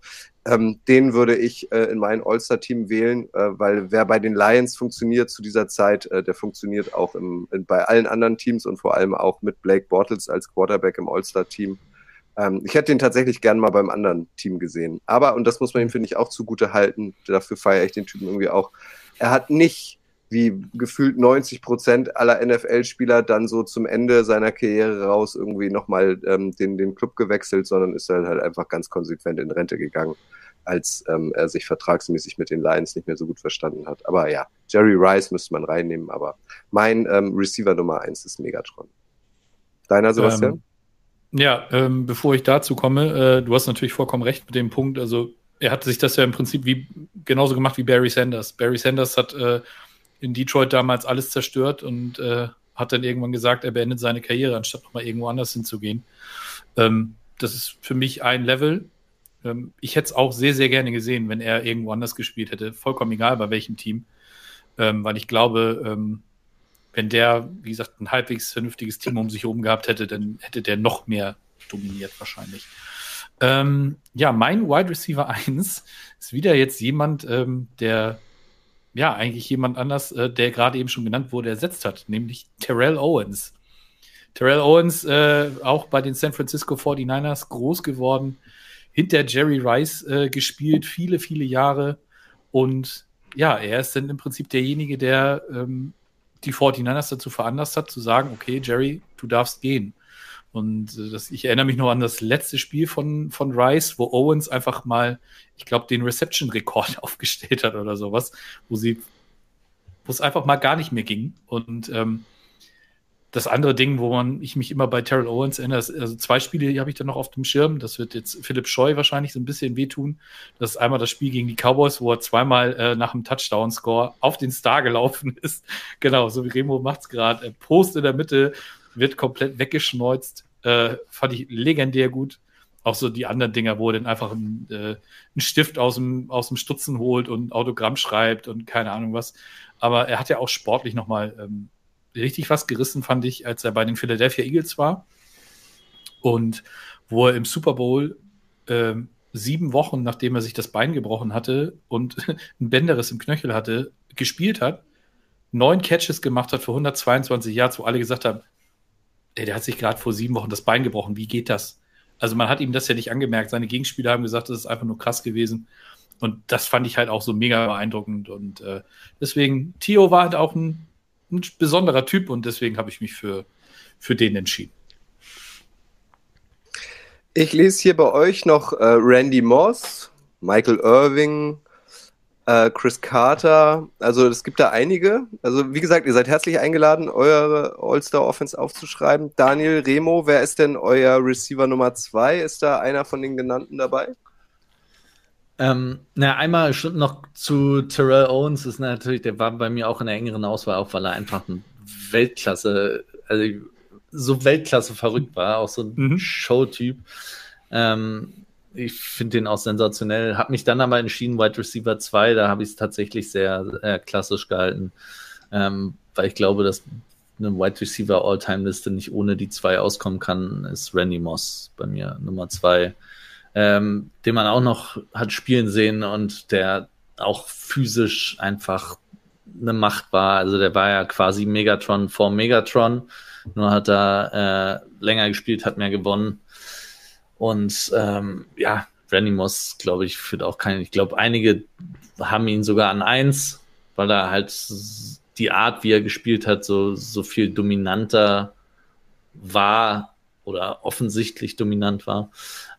ähm, den würde ich äh, in mein All-Star-Team wählen, äh, weil wer bei den Lions funktioniert zu dieser Zeit, äh, der funktioniert auch im, in, bei allen anderen Teams und vor allem auch mit Blake Bortles als Quarterback im All-Star-Team. Ähm, ich hätte ihn tatsächlich gern mal beim anderen Team gesehen. Aber, und das muss man ihm, finde ich, auch zugute halten, dafür feiere ich den Typen irgendwie auch, er hat nicht wie gefühlt 90 Prozent aller NFL-Spieler dann so zum Ende seiner Karriere raus irgendwie nochmal ähm, den, den Club gewechselt, sondern ist halt, halt einfach ganz konsequent in Rente gegangen, als ähm, er sich vertragsmäßig mit den Lions nicht mehr so gut verstanden hat. Aber ja, Jerry Rice müsste man reinnehmen, aber mein ähm, Receiver Nummer eins ist Megatron. Deiner, Sebastian? Ähm, ja, ähm, bevor ich dazu komme, äh, du hast natürlich vollkommen recht mit dem Punkt. Also er hat sich das ja im Prinzip wie genauso gemacht wie Barry Sanders. Barry Sanders hat äh, in Detroit damals alles zerstört und äh, hat dann irgendwann gesagt, er beendet seine Karriere, anstatt nochmal irgendwo anders hinzugehen. Ähm, das ist für mich ein Level. Ähm, ich hätte es auch sehr, sehr gerne gesehen, wenn er irgendwo anders gespielt hätte. Vollkommen egal, bei welchem Team. Ähm, weil ich glaube, ähm, wenn der, wie gesagt, ein halbwegs vernünftiges Team um sich herum gehabt hätte, dann hätte der noch mehr dominiert wahrscheinlich. Ähm, ja, mein Wide Receiver 1 ist wieder jetzt jemand, ähm, der ja, eigentlich jemand anders, äh, der gerade eben schon genannt wurde, ersetzt hat, nämlich Terrell Owens. Terrell Owens, äh, auch bei den San Francisco 49ers groß geworden, hinter Jerry Rice äh, gespielt, viele, viele Jahre. Und ja, er ist dann im Prinzip derjenige, der ähm, die 49ers dazu veranlasst hat, zu sagen, okay, Jerry, du darfst gehen. Und äh, das, ich erinnere mich noch an das letzte Spiel von, von Rice, wo Owens einfach mal, ich glaube, den Reception-Rekord aufgestellt hat oder sowas, wo sie, wo es einfach mal gar nicht mehr ging. Und ähm, das andere Ding, wo man ich mich immer bei Terrell Owens erinnere, also zwei Spiele habe ich dann noch auf dem Schirm. Das wird jetzt Philipp Scheu wahrscheinlich so ein bisschen wehtun. Das ist einmal das Spiel gegen die Cowboys, wo er zweimal äh, nach dem Touchdown-Score auf den Star gelaufen ist. genau, so wie Remo macht's gerade. Post in der Mitte, wird komplett weggeschneuzt. Äh, fand ich legendär gut. Auch so die anderen Dinger, wo er dann einfach einen, äh, einen Stift aus dem, aus dem Stutzen holt und Autogramm schreibt und keine Ahnung was. Aber er hat ja auch sportlich nochmal ähm, richtig was gerissen, fand ich, als er bei den Philadelphia Eagles war. Und wo er im Super Bowl äh, sieben Wochen, nachdem er sich das Bein gebrochen hatte und ein Bänderriss im Knöchel hatte, gespielt hat, neun Catches gemacht hat für 122 Yards, wo alle gesagt haben, ey, der hat sich gerade vor sieben Wochen das Bein gebrochen. Wie geht das? Also man hat ihm das ja nicht angemerkt. Seine Gegenspieler haben gesagt, das ist einfach nur krass gewesen. Und das fand ich halt auch so mega beeindruckend. Und äh, deswegen, Tio war halt auch ein, ein besonderer Typ und deswegen habe ich mich für, für den entschieden. Ich lese hier bei euch noch äh, Randy Moss, Michael Irving, äh, Chris Carter, also es gibt da einige. Also wie gesagt, ihr seid herzlich eingeladen, eure All-Star-Offense aufzuschreiben. Daniel Remo, wer ist denn euer Receiver Nummer zwei? Ist da einer von den genannten dabei? Ähm, na, einmal noch zu Terrell Owens ist natürlich, der war bei mir auch in der engeren Auswahl, auch weil er einfach ein Weltklasse, also so Weltklasse verrückt war, auch so ein mhm. Showtyp. Ähm, ich finde den auch sensationell. Habe mich dann aber entschieden, Wide Receiver 2, da habe ich es tatsächlich sehr, sehr klassisch gehalten, ähm, weil ich glaube, dass eine Wide Receiver All-Time-Liste nicht ohne die zwei auskommen kann, ist Randy Moss bei mir Nummer 2, ähm, den man auch noch hat spielen sehen und der auch physisch einfach eine Macht war. Also der war ja quasi Megatron vor Megatron, nur hat er äh, länger gespielt, hat mehr gewonnen und ähm, ja, Randy Moss, glaube ich, führt auch keinen. Ich glaube, einige haben ihn sogar an eins, weil er halt die Art, wie er gespielt hat, so, so viel dominanter war oder offensichtlich dominant war.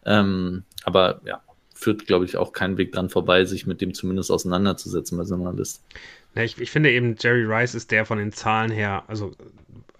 Ähm, aber ja, führt, glaube ich, auch keinen Weg dran vorbei, sich mit dem zumindest auseinanderzusetzen bei so einer Liste. Ja, ich, ich finde eben, Jerry Rice ist der von den Zahlen her, also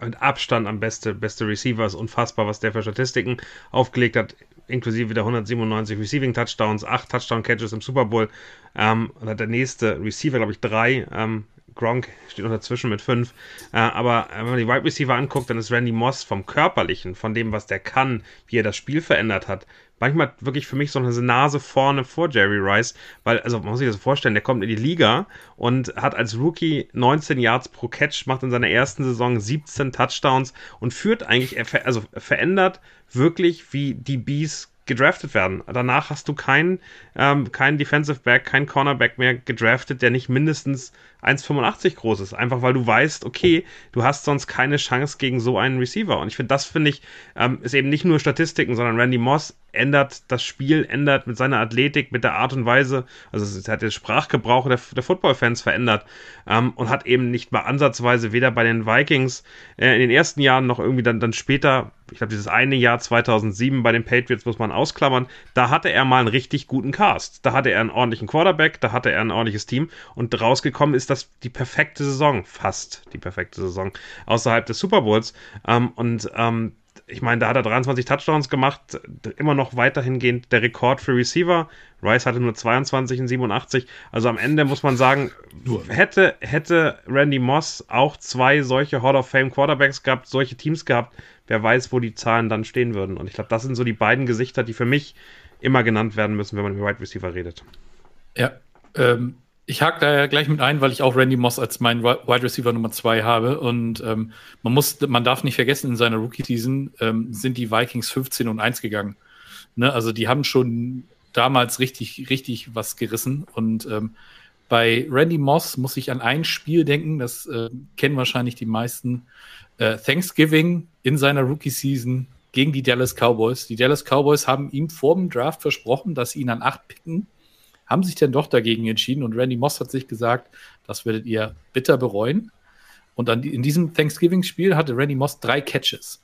mit Abstand am beste, beste Receiver, ist unfassbar, was der für Statistiken aufgelegt hat. Inklusive der 197 Receiving Touchdowns, 8 Touchdown Catches im Super Bowl. Ähm, und hat der nächste Receiver, glaube ich, drei. Ähm, Gronk steht noch dazwischen mit fünf. Äh, aber wenn man die Wide Receiver anguckt, dann ist Randy Moss vom Körperlichen, von dem, was der kann, wie er das Spiel verändert hat, manchmal wirklich für mich so eine Nase vorne vor Jerry Rice, weil, also man muss sich das vorstellen, der kommt in die Liga und hat als Rookie 19 Yards pro Catch, macht in seiner ersten Saison 17 Touchdowns und führt eigentlich, also verändert wirklich, wie die Bees gedraftet werden. Danach hast du keinen ähm, kein Defensive Back, keinen Cornerback mehr gedraftet, der nicht mindestens 1,85 groß ist. Einfach weil du weißt, okay, du hast sonst keine Chance gegen so einen Receiver. Und ich finde, das finde ich, ähm, ist eben nicht nur Statistiken, sondern Randy Moss ändert das Spiel, ändert mit seiner Athletik, mit der Art und Weise, also es hat den Sprachgebrauch der, der Football-Fans verändert ähm, und hat eben nicht mal ansatzweise weder bei den Vikings äh, in den ersten Jahren noch irgendwie dann, dann später, ich glaube, dieses eine Jahr 2007 bei den Patriots muss man ausklammern, da hatte er mal einen richtig guten Cast. Da hatte er einen ordentlichen Quarterback, da hatte er ein ordentliches Team und rausgekommen ist das die perfekte Saison, fast die perfekte Saison außerhalb des Super Bowls ähm, und ähm, ich meine, da hat er 23 Touchdowns gemacht, immer noch weiterhin gehend der Rekord für Receiver. Rice hatte nur 22 in 87. Also am Ende muss man sagen, hätte, hätte Randy Moss auch zwei solche Hall of Fame Quarterbacks gehabt, solche Teams gehabt, wer weiß, wo die Zahlen dann stehen würden. Und ich glaube, das sind so die beiden Gesichter, die für mich immer genannt werden müssen, wenn man über Wide Receiver redet. Ja, ähm, ich hake da ja gleich mit ein, weil ich auch Randy Moss als meinen Wide Receiver Nummer zwei habe. Und ähm, man muss, man darf nicht vergessen, in seiner Rookie-Season ähm, sind die Vikings 15 und 1 gegangen. Ne? Also die haben schon damals richtig, richtig was gerissen. Und ähm, bei Randy Moss muss ich an ein Spiel denken, das äh, kennen wahrscheinlich die meisten. Äh, Thanksgiving in seiner Rookie-Season gegen die Dallas Cowboys. Die Dallas Cowboys haben ihm vor dem Draft versprochen, dass sie ihn an acht picken haben sich dann doch dagegen entschieden und Randy Moss hat sich gesagt, das werdet ihr bitter bereuen. Und dann in diesem Thanksgiving-Spiel hatte Randy Moss drei Catches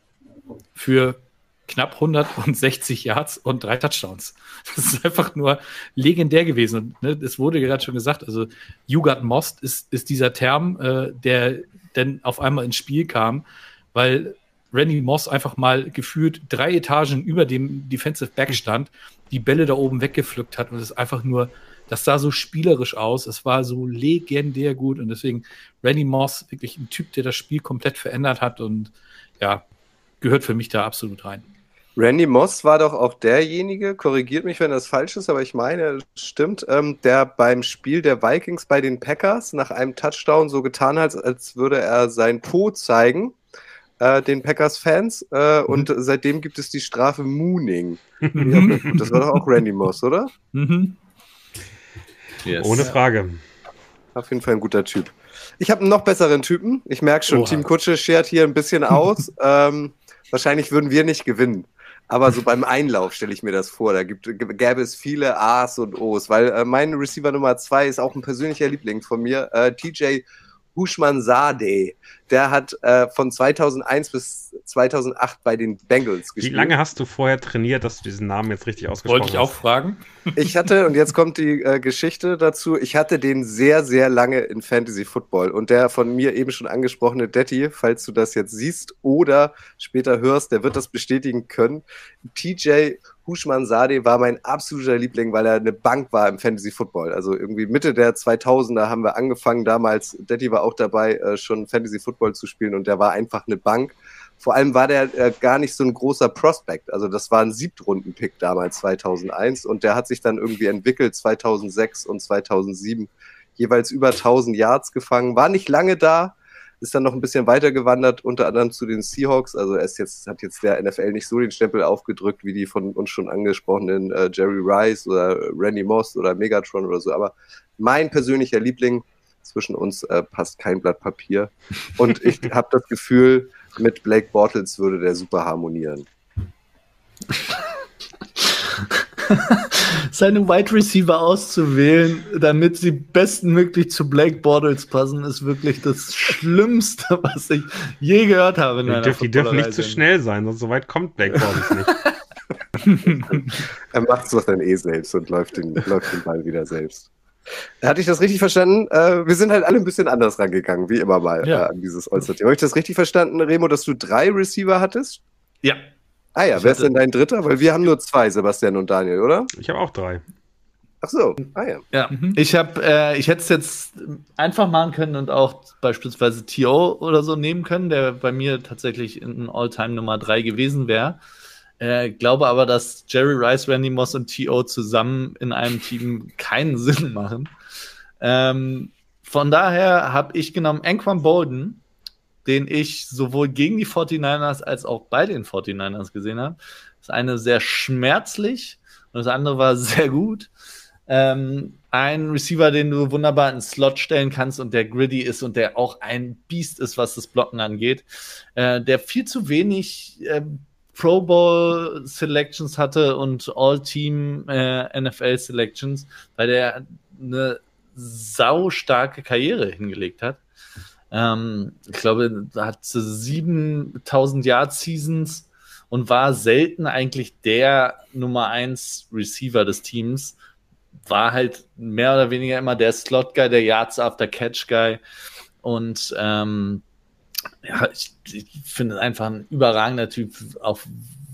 für knapp 160 Yards und drei Touchdowns. Das ist einfach nur legendär gewesen. Ne, es wurde gerade schon gesagt, also You got Most ist, ist dieser Term, äh, der dann auf einmal ins Spiel kam, weil Randy Moss einfach mal gefühlt drei Etagen über dem Defensive Back stand, die Bälle da oben weggepflückt hat und es einfach nur, das sah so spielerisch aus, es war so legendär gut und deswegen Randy Moss wirklich ein Typ, der das Spiel komplett verändert hat und ja, gehört für mich da absolut rein. Randy Moss war doch auch derjenige, korrigiert mich, wenn das falsch ist, aber ich meine, stimmt, ähm, der beim Spiel der Vikings bei den Packers nach einem Touchdown so getan hat, als würde er sein Po zeigen äh, den Packers-Fans äh, mhm. und seitdem gibt es die Strafe Mooning. Mhm. das war doch auch Randy Moss, oder? Mhm. Yes. Ohne Frage. Auf jeden Fall ein guter Typ. Ich habe einen noch besseren Typen. Ich merke schon, Oha. Team Kutsche schert hier ein bisschen aus. ähm, wahrscheinlich würden wir nicht gewinnen. Aber so beim Einlauf stelle ich mir das vor. Da gibt, gäbe es viele A's und O's, weil äh, mein Receiver Nummer zwei ist auch ein persönlicher Liebling von mir. Äh, TJ Hushman Sade. Der hat äh, von 2001 bis 2008 bei den Bengals gespielt. Wie lange hast du vorher trainiert, dass du diesen Namen jetzt richtig ausgesprochen hast? Wollte ich auch fragen. Ich hatte, und jetzt kommt die äh, Geschichte dazu, ich hatte den sehr, sehr lange in Fantasy Football. Und der von mir eben schon angesprochene Detti, falls du das jetzt siehst oder später hörst, der wird das bestätigen können. TJ Hushman Sade war mein absoluter Liebling, weil er eine Bank war im Fantasy Football. Also irgendwie Mitte der 2000er haben wir angefangen, damals, Detti war auch dabei, äh, schon Fantasy Football zu spielen und der war einfach eine Bank. Vor allem war der äh, gar nicht so ein großer Prospect. Also das war ein Siebtrunden-Pick damals 2001 und der hat sich dann irgendwie entwickelt 2006 und 2007 jeweils über 1000 Yards gefangen. War nicht lange da, ist dann noch ein bisschen weiter gewandert, unter anderem zu den Seahawks. Also er ist jetzt, hat jetzt der NFL nicht so den Stempel aufgedrückt wie die von uns schon angesprochenen äh, Jerry Rice oder Randy Moss oder Megatron oder so. Aber mein persönlicher Liebling zwischen uns äh, passt kein Blatt Papier. Und ich habe das Gefühl, mit Blake Bortles würde der super harmonieren. seine Wide Receiver auszuwählen, damit sie bestmöglich zu Blake Bortles passen, ist wirklich das Schlimmste, was ich je gehört habe. die, dürf, die dürfen nicht zu schnell sein, sonst so weit kommt Blake Bortles nicht. er macht es doch dann eh selbst und läuft den, läuft den Ball wieder selbst. Hatte ich das richtig verstanden? Äh, wir sind halt alle ein bisschen anders rangegangen, wie immer mal ja. äh, an dieses All-Star-Thema. Habe ich das richtig verstanden, Remo, dass du drei Receiver hattest? Ja, Ah ja, Ich wer ist denn dein dritter? Weil wir haben nur zwei, Sebastian und Daniel, oder? Ich habe auch drei. Ach so, ah ja. Ja, Mhm. ich habe, äh, ich hätte es jetzt einfach machen können und auch beispielsweise T.O. oder so nehmen können, der bei mir tatsächlich in All-Time Nummer 3 gewesen wäre. Äh, glaube aber, dass Jerry Rice, Randy Moss und T.O. zusammen in einem Team keinen Sinn machen. Ähm, von daher habe ich genommen Anquan Bolden, den ich sowohl gegen die 49ers als auch bei den 49ers gesehen habe. Das eine sehr schmerzlich und das andere war sehr gut. Ähm, ein Receiver, den du wunderbar in Slot stellen kannst und der gritty ist und der auch ein Biest ist, was das Blocken angeht. Äh, der viel zu wenig äh, Pro Bowl Selections hatte und All-Team äh, NFL Selections, weil der eine sau starke Karriere hingelegt hat. Ähm, ich glaube, hat 7000 Yard Seasons und war selten eigentlich der Nummer 1 Receiver des Teams. War halt mehr oder weniger immer der Slot-Guy, der Yards after Catch-Guy. Und ähm, ja, ich, ich finde einfach ein überragender Typ, auch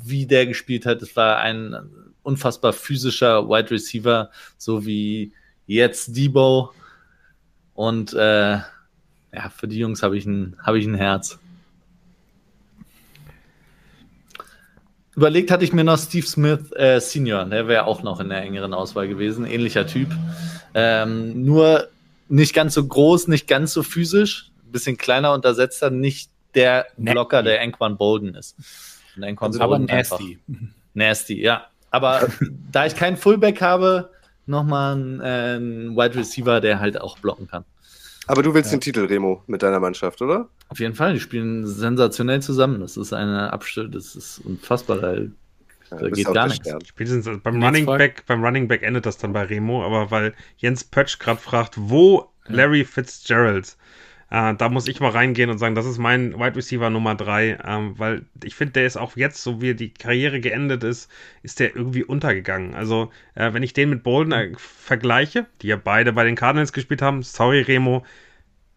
wie der gespielt hat. Es war ein unfassbar physischer Wide Receiver, so wie jetzt Debo. Und äh, ja, für die Jungs habe ich, ein, hab ich ein Herz. Überlegt hatte ich mir noch Steve Smith äh, Senior, der wäre auch noch in der engeren Auswahl gewesen, ähnlicher Typ. Ähm, nur nicht ganz so groß, nicht ganz so physisch, ein bisschen kleiner untersetzter, nicht der Nasty. Blocker, der Anquan Bolden ist. Und Anquan Also, aber Bolden einfach- nasty. Nasty, ja. Aber da ich keinen Fullback habe, nochmal ein, äh, ein Wide Receiver, der halt auch blocken kann. Aber du willst den Titel, Remo, mit deiner Mannschaft, oder? Auf jeden Fall, die spielen sensationell zusammen. Das ist eine Abstimmung, das ist unfassbar. Da, Ja, geht gar nichts. Spätestens beim Running. Back, beim Running Back endet das dann bei Remo, aber weil Jens Pötsch gerade fragt, wo Larry Fitzgerald, äh, da muss ich mal reingehen und sagen, das ist mein Wide Receiver Nummer drei, ähm, weil ich finde, der ist auch jetzt, so wie die Karriere geendet ist, ist der irgendwie untergegangen. Also, äh, wenn ich den mit Bolden äh, vergleiche, die ja beide bei den Cardinals gespielt haben, sorry Remo,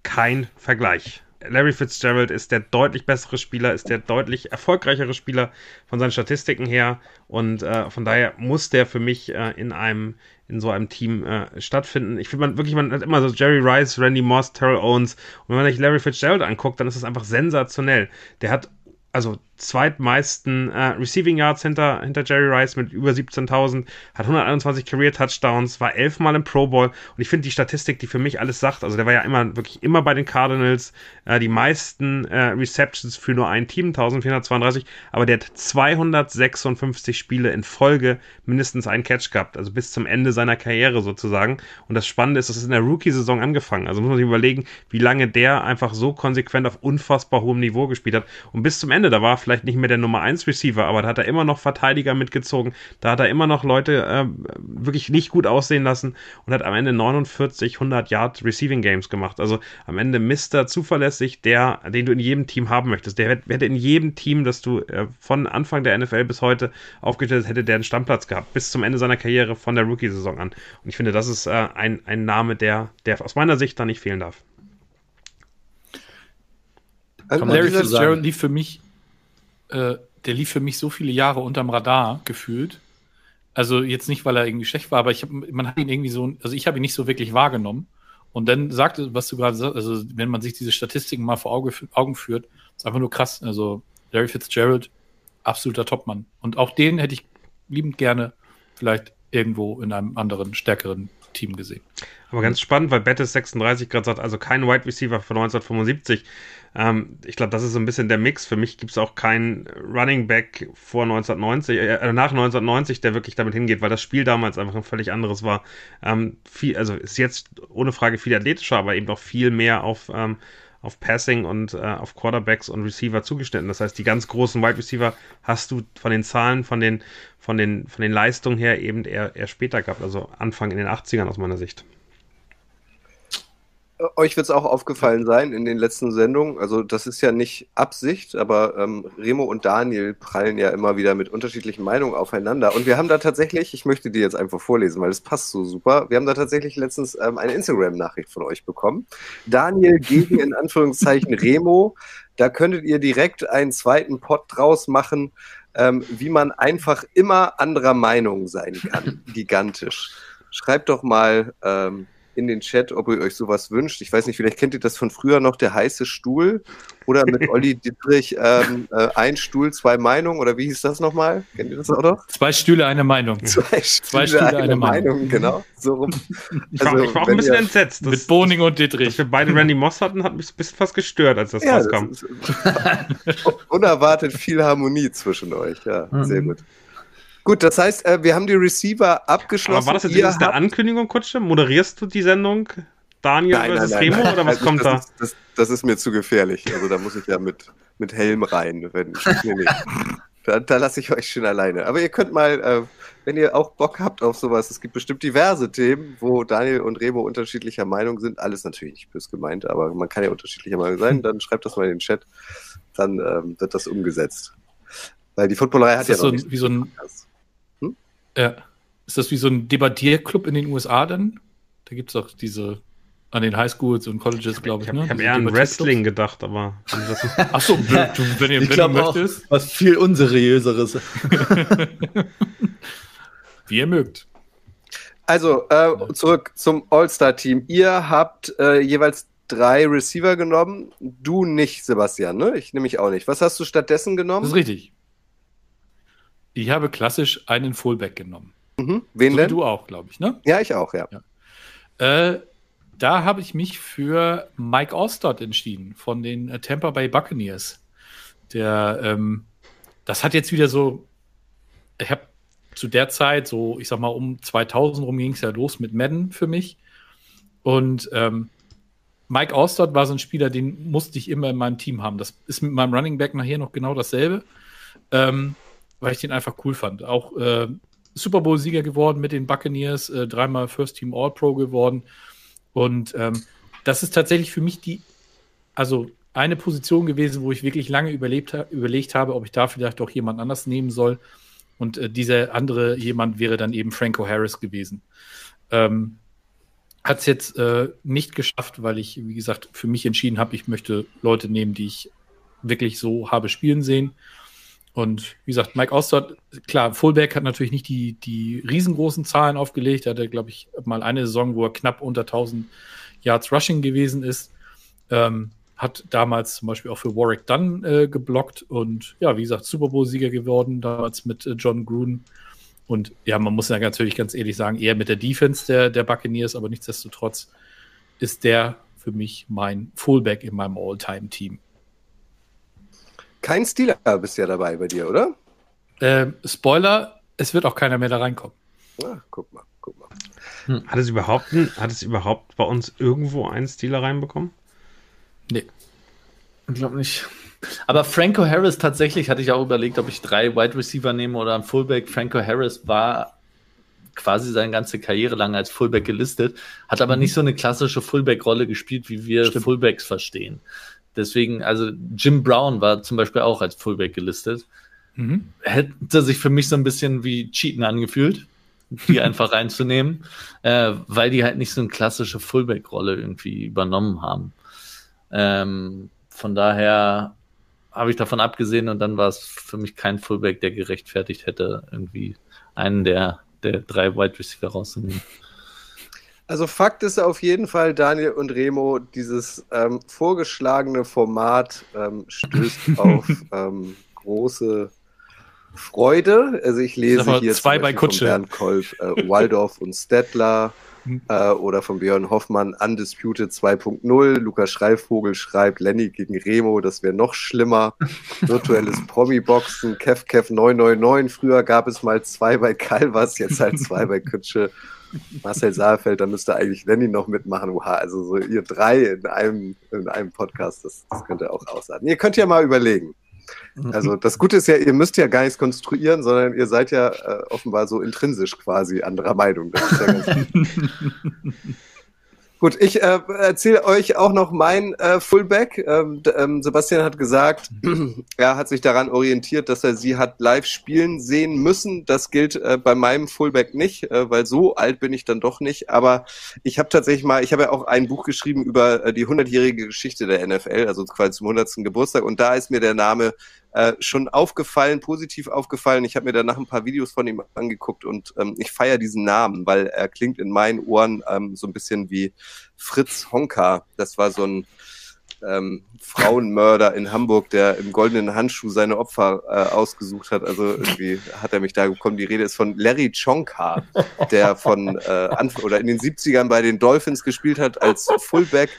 kein Vergleich. Larry Fitzgerald ist der deutlich bessere Spieler, ist der deutlich erfolgreichere Spieler von seinen Statistiken her und äh, von daher muss der für mich äh, in einem in so einem Team äh, stattfinden. Ich finde man wirklich, man hat immer so Jerry Rice, Randy Moss, Terrell Owens und wenn man sich Larry Fitzgerald anguckt, dann ist es einfach sensationell. Der hat also zweitmeisten äh, Receiving Yards hinter, hinter Jerry Rice mit über 17.000, hat 121 Career Touchdowns, war elfmal im Pro Bowl. Und ich finde die Statistik, die für mich alles sagt, also der war ja immer wirklich immer bei den Cardinals, äh, die meisten äh, Receptions für nur ein Team, 1432, aber der hat 256 Spiele in Folge mindestens einen Catch gehabt, also bis zum Ende seiner Karriere sozusagen. Und das Spannende ist, das ist in der Rookie-Saison angefangen, also muss man sich überlegen, wie lange der einfach so konsequent auf unfassbar hohem Niveau gespielt hat. Und bis zum Ende, da war vielleicht nicht mehr der Nummer 1 Receiver, aber da hat er immer noch Verteidiger mitgezogen, da hat er immer noch Leute äh, wirklich nicht gut aussehen lassen und hat am Ende 49 100 Yard Receiving Games gemacht. Also am Ende Mister zuverlässig, der, den du in jedem Team haben möchtest. Der hätte- in jedem Team, das du äh, von Anfang der NFL bis heute aufgestellt hast, hätte der einen Stammplatz gehabt, bis zum Ende seiner Karriere von der Rookie-Saison an. Und ich finde, das ist äh, ein, ein Name, der, der aus meiner Sicht da nicht fehlen darf. Man Larry Fitzgerald lief für mich, äh, der lief für mich so viele Jahre unterm Radar gefühlt. Also jetzt nicht, weil er irgendwie schlecht war, aber ich hab, man hat ihn irgendwie so, also ich habe ihn nicht so wirklich wahrgenommen. Und dann sagte, was du gerade sagst, also wenn man sich diese Statistiken mal vor Auge, Augen führt, ist einfach nur krass. Also Larry Fitzgerald, absoluter Topmann. Und auch den hätte ich liebend gerne vielleicht irgendwo in einem anderen, stärkeren Team gesehen. Aber ganz spannend, weil Bettis 36 gerade sagt, also kein Wide Receiver von 1975. Ähm, ich glaube, das ist so ein bisschen der Mix. Für mich gibt es auch keinen Running Back vor 1990, äh, nach 1990, der wirklich damit hingeht, weil das Spiel damals einfach ein völlig anderes war. Ähm, viel, also ist jetzt ohne Frage viel athletischer, aber eben auch viel mehr auf, ähm, auf Passing und äh, auf Quarterbacks und Receiver zugeschnitten. Das heißt, die ganz großen Wide Receiver hast du von den Zahlen, von den, von den, von den Leistungen her eben eher, eher später gehabt, also Anfang in den 80ern aus meiner Sicht. Euch wird es auch aufgefallen sein in den letzten Sendungen. Also, das ist ja nicht Absicht, aber ähm, Remo und Daniel prallen ja immer wieder mit unterschiedlichen Meinungen aufeinander. Und wir haben da tatsächlich, ich möchte die jetzt einfach vorlesen, weil es passt so super. Wir haben da tatsächlich letztens ähm, eine Instagram-Nachricht von euch bekommen. Daniel gegen in Anführungszeichen Remo. Da könntet ihr direkt einen zweiten Pod draus machen. ähm, wie man einfach immer anderer Meinung sein kann. Gigantisch. Schreibt doch mal ähm, in den Chat, ob ihr euch sowas wünscht. Ich weiß nicht, vielleicht kennt ihr das von früher noch, der heiße Stuhl. Oder mit Olli Dietrich ähm, äh, ein Stuhl, zwei Meinungen. Oder wie hieß das nochmal? Kennt ihr das auch noch? Zwei Stühle, eine Meinung. Zwei Stühle, Stühle, eine, eine Meinung. Meinung. Genau, so rum. Ich war, ich war auch ein bisschen ihr- entsetzt. Mit Boning und dass Dietrich. wir beide Randy Moss hatten, hat mich ein bisschen fast gestört, als das Ja, rauskam. das ist unerwartet viel Harmonie zwischen euch. Ja, Mhm. sehr gut. Gut, das heißt, äh, wir haben die Receiver abgeschlossen. Aber war das jetzt Ihr habt- Ankündigung, Kutsche? Moderierst du die Sendung Daniel versus Remo oder was Also kommt das da? Ist, das, das ist mir zu gefährlich. Also da muss ich ja mit, mit Helm rein. Wenn, nee, nee. Da, da lasse ich euch schön alleine. Aber ihr könnt mal, äh, wenn ihr auch Bock habt auf sowas, es gibt bestimmt diverse Themen, wo Daniel und Remo unterschiedlicher Meinung sind. Alles natürlich nicht bös gemeint, aber man kann ja unterschiedlicher Meinung sein. Dann schreibt das mal in den Chat. Dann ähm, wird das umgesetzt. Weil die Footballerei hat Ist ja das noch so ein- nicht wie so ein- Podcast. Ja. Ist das wie so ein Debattierclub in den USA dann? Da gibt es auch diese an den Highschools und Colleges, glaube Ich ich. habe ne? hab eher an. Wrestling gedacht, aber wenn du das nicht- Ach so, du, wenn ihr, wenn ihr glaube auch, möchtest, was viel unseriöseres. wie ihr mögt. Also, äh, zurück zum All-Star-Team. Ihr habt äh, jeweils drei Receiver genommen. Du nicht, Sebastian, ne? Ich nehme mich auch nicht. Was hast du stattdessen Das ist genommen? richtig. Ich habe klassisch einen Fullback genommen. Mhm. Wen So denn? du auch, glaube ich, ne? Ja, ich auch, ja. Äh, da habe ich mich für Mike Ostad entschieden von den äh, Tampa Bay Buccaneers. Der, ähm, das hat jetzt wieder so, ich habe zu der Zeit, so ich sag mal um 2000 rum ging es ja los mit Madden für mich. Und ähm, Mike Ostad war so ein Spieler, den musste ich immer in meinem Team haben. Das ist mit meinem Running Back nachher noch genau dasselbe, ähm, weil ich den einfach cool fand. Auch äh, Super Bowl-Sieger geworden mit den Buccaneers, äh, dreimal First Team All-Pro geworden. Und ähm, das ist tatsächlich für mich die, also eine Position gewesen, wo ich wirklich lange überlebt, überlegt habe, ob ich da vielleicht doch jemand anders nehmen soll. Und äh, dieser andere jemand wäre dann eben Franco Harris gewesen. Ähm, Hat es jetzt äh, nicht geschafft, weil ich, wie gesagt, für mich entschieden habe, ich möchte Leute nehmen, die ich wirklich so habe spielen sehen. Und wie gesagt, Mike Ostert, klar, Fullback hat natürlich nicht die, die riesengroßen Zahlen aufgelegt. Er hatte, glaube ich, mal eine Saison, wo er knapp unter 1000 Yards Rushing gewesen ist. Ähm, hat damals zum Beispiel auch für Warwick Dunn äh, geblockt und ja, wie gesagt, Super Bowl-Sieger geworden, damals mit äh, John Gruden. Und ja, man muss ja natürlich ganz ehrlich sagen, eher mit der Defense der, der Buccaneers, aber nichtsdestotrotz ist der für mich mein Fullback in meinem All-Time-Team. Kein Stealer bist ja dabei bei dir, oder? Ähm, Spoiler, es wird auch keiner mehr da reinkommen. Ah, guck mal, guck mal. Hat es überhaupt, hat es überhaupt bei uns irgendwo einen Stealer reinbekommen? Nee. Ich glaube nicht. Aber Franco Harris tatsächlich hatte ich auch überlegt, ob ich drei Wide Receiver nehme oder einen Fullback. Franco Harris war quasi seine ganze Karriere lang als Fullback gelistet, hat aber nicht so eine klassische Fullback-Rolle gespielt, wie wir Stimmt. Fullbacks verstehen. Deswegen, also Jim Brown war zum Beispiel auch als Fullback gelistet. Mhm. Hätte sich für mich so ein bisschen wie Cheaten angefühlt, die einfach reinzunehmen, äh, weil die halt nicht so eine klassische Fullback-Rolle irgendwie übernommen haben. Ähm, von daher habe ich davon abgesehen und dann war es für mich kein Fullback, der gerechtfertigt hätte, irgendwie einen der, der drei Wide Receiver rauszunehmen. Also Fakt ist auf jeden Fall, Daniel und Remo, dieses ähm, vorgeschlagene Format ähm, stößt auf ähm, große Freude. Also ich lese hier zwei bei Kutsche. Bernd Kolb, äh, Waldorf und Stettler Äh, oder von Björn Hoffmann Undisputed 2.0. Lukas Schreivogel schreibt Lenny gegen Remo, das wäre noch schlimmer. Virtuelles Promi-Boxen, Kev Kev 999. Früher gab es mal zwei bei Calvas, jetzt halt zwei bei Kutsche. Marcel Saalfeld, da müsste eigentlich Lenny noch mitmachen. Oha, also so ihr drei in einem, in einem Podcast, das, das könnte auch ausarten. Ihr könnt ja mal überlegen. Also das Gute ist ja, ihr müsst ja gar nichts konstruieren, sondern ihr seid ja äh, offenbar so intrinsisch quasi anderer Meinung. Das ist ja ganz Gut, ich äh, erzähle euch auch noch mein äh, Fullback. Ähm, ähm, Sebastian hat gesagt, er hat sich daran orientiert, dass er sie hat live spielen sehen müssen. Das gilt äh, bei meinem Fullback nicht, äh, weil so alt bin ich dann doch nicht. Aber ich habe tatsächlich mal, ich habe ja auch ein Buch geschrieben über äh, die hundertjährige Geschichte der NFL, also quasi zum hundertsten Geburtstag. Und da ist mir der Name äh, schon aufgefallen, positiv aufgefallen. Ich habe mir danach ein paar Videos von ihm angeguckt und ähm, ich feiere diesen Namen, weil er klingt in meinen Ohren ähm, so ein bisschen wie Fritz Honka. Das war so ein ähm, Frauenmörder in Hamburg, der im goldenen Handschuh seine Opfer äh, ausgesucht hat. Also irgendwie hat er mich da gekommen. Die Rede ist von Larry Chonka, der von äh, oder in den 70ern bei den Dolphins gespielt hat als Fullback.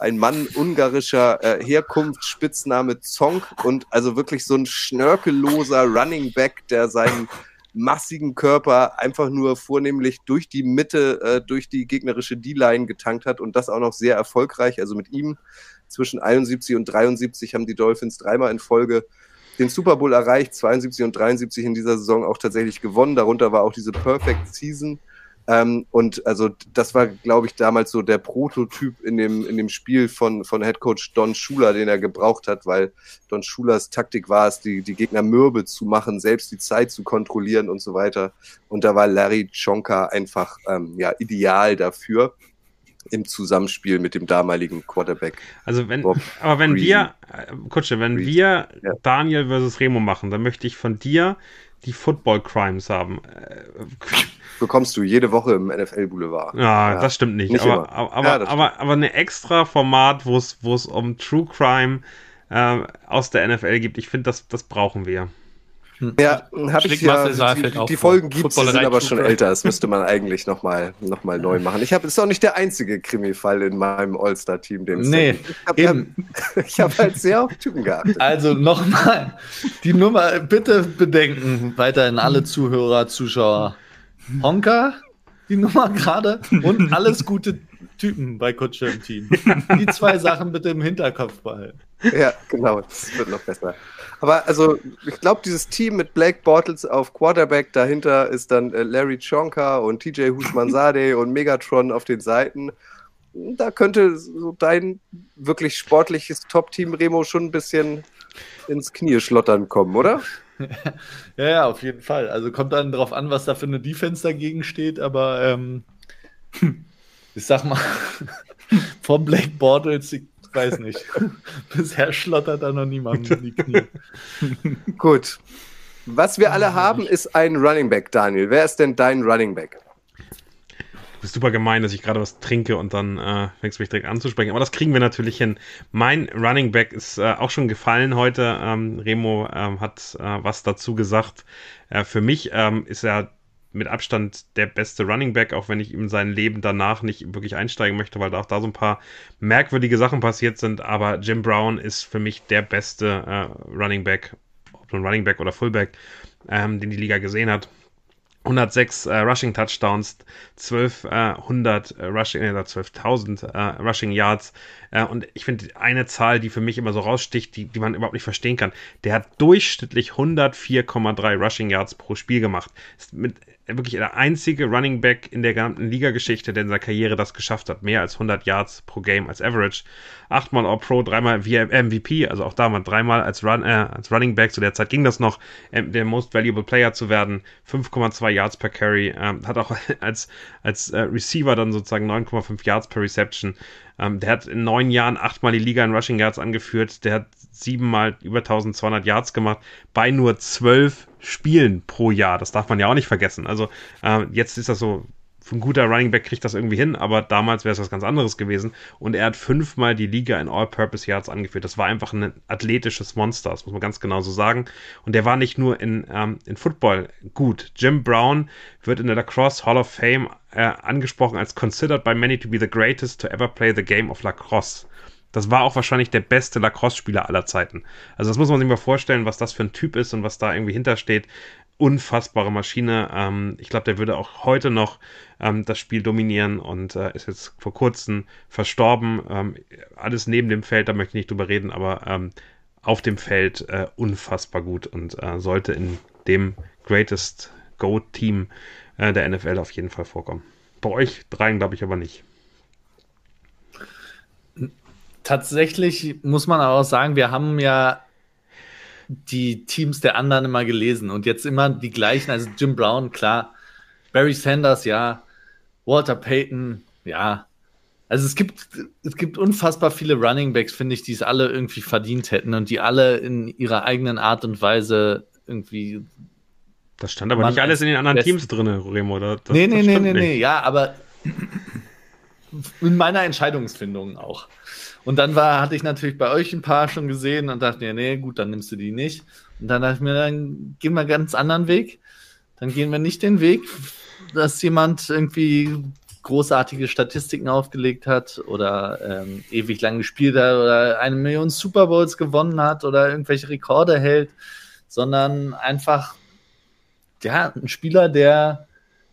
Ein Mann ungarischer äh, Herkunft, Spitzname Zonk und also wirklich so ein schnörkelloser Running Back, der seinen massigen Körper einfach nur vornehmlich durch die Mitte, äh, durch die gegnerische D-Line getankt hat und das auch noch sehr erfolgreich. Also mit ihm zwischen 71 und 73 haben die Dolphins dreimal in Folge den Super Bowl erreicht, 72 und 73 in dieser Saison auch tatsächlich gewonnen. Darunter war auch diese Perfect Season. Ähm, und also das war, glaube ich, damals so der Prototyp in dem, in dem Spiel von, von Head Coach Don Schuler, den er gebraucht hat, weil Don Schulers Taktik war es, die, die Gegner mürbe zu machen, selbst die Zeit zu kontrollieren und so weiter. Und da war Larry Chonka einfach ähm, ja, ideal dafür im Zusammenspiel mit dem damaligen Quarterback. Also wenn, Bob aber wenn Reason. wir, äh, Kutsche, wenn Reason. wir. Daniel versus Remo machen, dann möchte ich von dir die Football Crimes haben. Äh, Bekommst du jede Woche im NFL Boulevard. Ja, ja, das stimmt nicht. nicht aber, aber, aber, ja, aber, aber eine extra Format, wo es, wo es um True Crime äh, aus der NFL gibt, ich finde, das, das brauchen wir. Ja, habe ich ja. Die, die Folgen gibt es, sind aber schon älter. Das müsste man eigentlich nochmal noch mal neu machen. Ich habe, ist auch nicht der einzige Krimi-Fall in meinem All-Star-Team, Nee, ich habe hab halt sehr auf Typen geachtet. Also nochmal, die Nummer bitte bedenken, weiterhin alle Zuhörer, Zuschauer. Honka, die Nummer gerade und alles gute Typen bei Kutsche im Team. Die zwei Sachen bitte im Hinterkopf behalten. Ja, genau, das wird noch besser. Aber also, ich glaube, dieses Team mit Blake Bortles auf Quarterback, dahinter ist dann äh, Larry Chonka und TJ Husmanzade und Megatron auf den Seiten. Da könnte so dein wirklich sportliches Top-Team Remo schon ein bisschen ins Knie schlottern kommen, oder? ja, ja, auf jeden Fall. Also kommt dann drauf an, was da für eine Defense dagegen steht, aber ähm, ich sag mal, vom Blake Bortles, ich weiß nicht. Bisher schlottert da noch niemand in die Knie. Gut. Was wir alle haben, ist ein Running Back, Daniel. Wer ist denn dein Running Back? Du bist super gemein, dass ich gerade was trinke und dann äh, fängst du mich direkt anzusprechen. Aber das kriegen wir natürlich hin. Mein Running Back ist äh, auch schon gefallen heute. Ähm, Remo ähm, hat äh, was dazu gesagt. Äh, für mich ähm, ist er mit Abstand der beste Running Back, auch wenn ich ihm sein Leben danach nicht wirklich einsteigen möchte, weil auch da so ein paar merkwürdige Sachen passiert sind. Aber Jim Brown ist für mich der beste äh, Running Back, ob nun Running Back oder Fullback, ähm, den die Liga gesehen hat. 106 äh, Rushing Touchdowns, 1200 äh, Rushing, äh, 12.000 äh, Rushing Yards. Äh, und ich finde eine Zahl, die für mich immer so raussticht, die, die man überhaupt nicht verstehen kann. Der hat durchschnittlich 104,3 Rushing Yards pro Spiel gemacht. Ist mit wirklich der einzige Running Back in der gesamten Liga-Geschichte, der in seiner Karriere das geschafft hat. Mehr als 100 Yards pro Game als Average. Achtmal All-Pro, dreimal MVP, also auch da mal dreimal als, Run, äh, als Running Back. Zu der Zeit ging das noch, äh, der Most Valuable Player zu werden. 5,2 Yards per Carry. Äh, hat auch als, als äh, Receiver dann sozusagen 9,5 Yards per Reception. Ähm, der hat in neun Jahren achtmal die Liga in Rushing Yards angeführt. Der hat siebenmal über 1200 Yards gemacht bei nur zwölf Spielen pro Jahr. Das darf man ja auch nicht vergessen. Also äh, jetzt ist das so, ein guter Running Back kriegt das irgendwie hin, aber damals wäre es was ganz anderes gewesen. Und er hat fünfmal die Liga in All-Purpose Yards angeführt. Das war einfach ein athletisches Monster, das muss man ganz genau so sagen. Und der war nicht nur in, ähm, in Football gut. Jim Brown wird in der Lacrosse Hall of Fame äh, angesprochen als considered by many to be the greatest to ever play the game of lacrosse. Das war auch wahrscheinlich der beste Lacrosse-Spieler aller Zeiten. Also das muss man sich mal vorstellen, was das für ein Typ ist und was da irgendwie hintersteht. Unfassbare Maschine. Ähm, ich glaube, der würde auch heute noch ähm, das Spiel dominieren und äh, ist jetzt vor kurzem verstorben. Ähm, alles neben dem Feld, da möchte ich nicht drüber reden, aber ähm, auf dem Feld äh, unfassbar gut und äh, sollte in dem Greatest Go-Team äh, der NFL auf jeden Fall vorkommen. Bei euch dreien glaube ich aber nicht tatsächlich muss man auch sagen, wir haben ja die Teams der anderen immer gelesen und jetzt immer die gleichen. Also Jim Brown, klar. Barry Sanders, ja. Walter Payton, ja. Also es gibt, es gibt unfassbar viele Running Backs, finde ich, die es alle irgendwie verdient hätten und die alle in ihrer eigenen Art und Weise irgendwie. Das stand aber nicht alles in den anderen Teams drin, Remo. Das, nee, nee, das nee, nee, nee, ja, aber in meiner Entscheidungsfindung auch. Und dann war, hatte ich natürlich bei euch ein paar schon gesehen und dachte mir, nee, gut, dann nimmst du die nicht. Und dann dachte ich mir, dann gehen wir einen ganz anderen Weg. Dann gehen wir nicht den Weg, dass jemand irgendwie großartige Statistiken aufgelegt hat oder ähm, ewig lang gespielt hat oder eine Million Super Bowls gewonnen hat oder irgendwelche Rekorde hält, sondern einfach ja, ein Spieler, der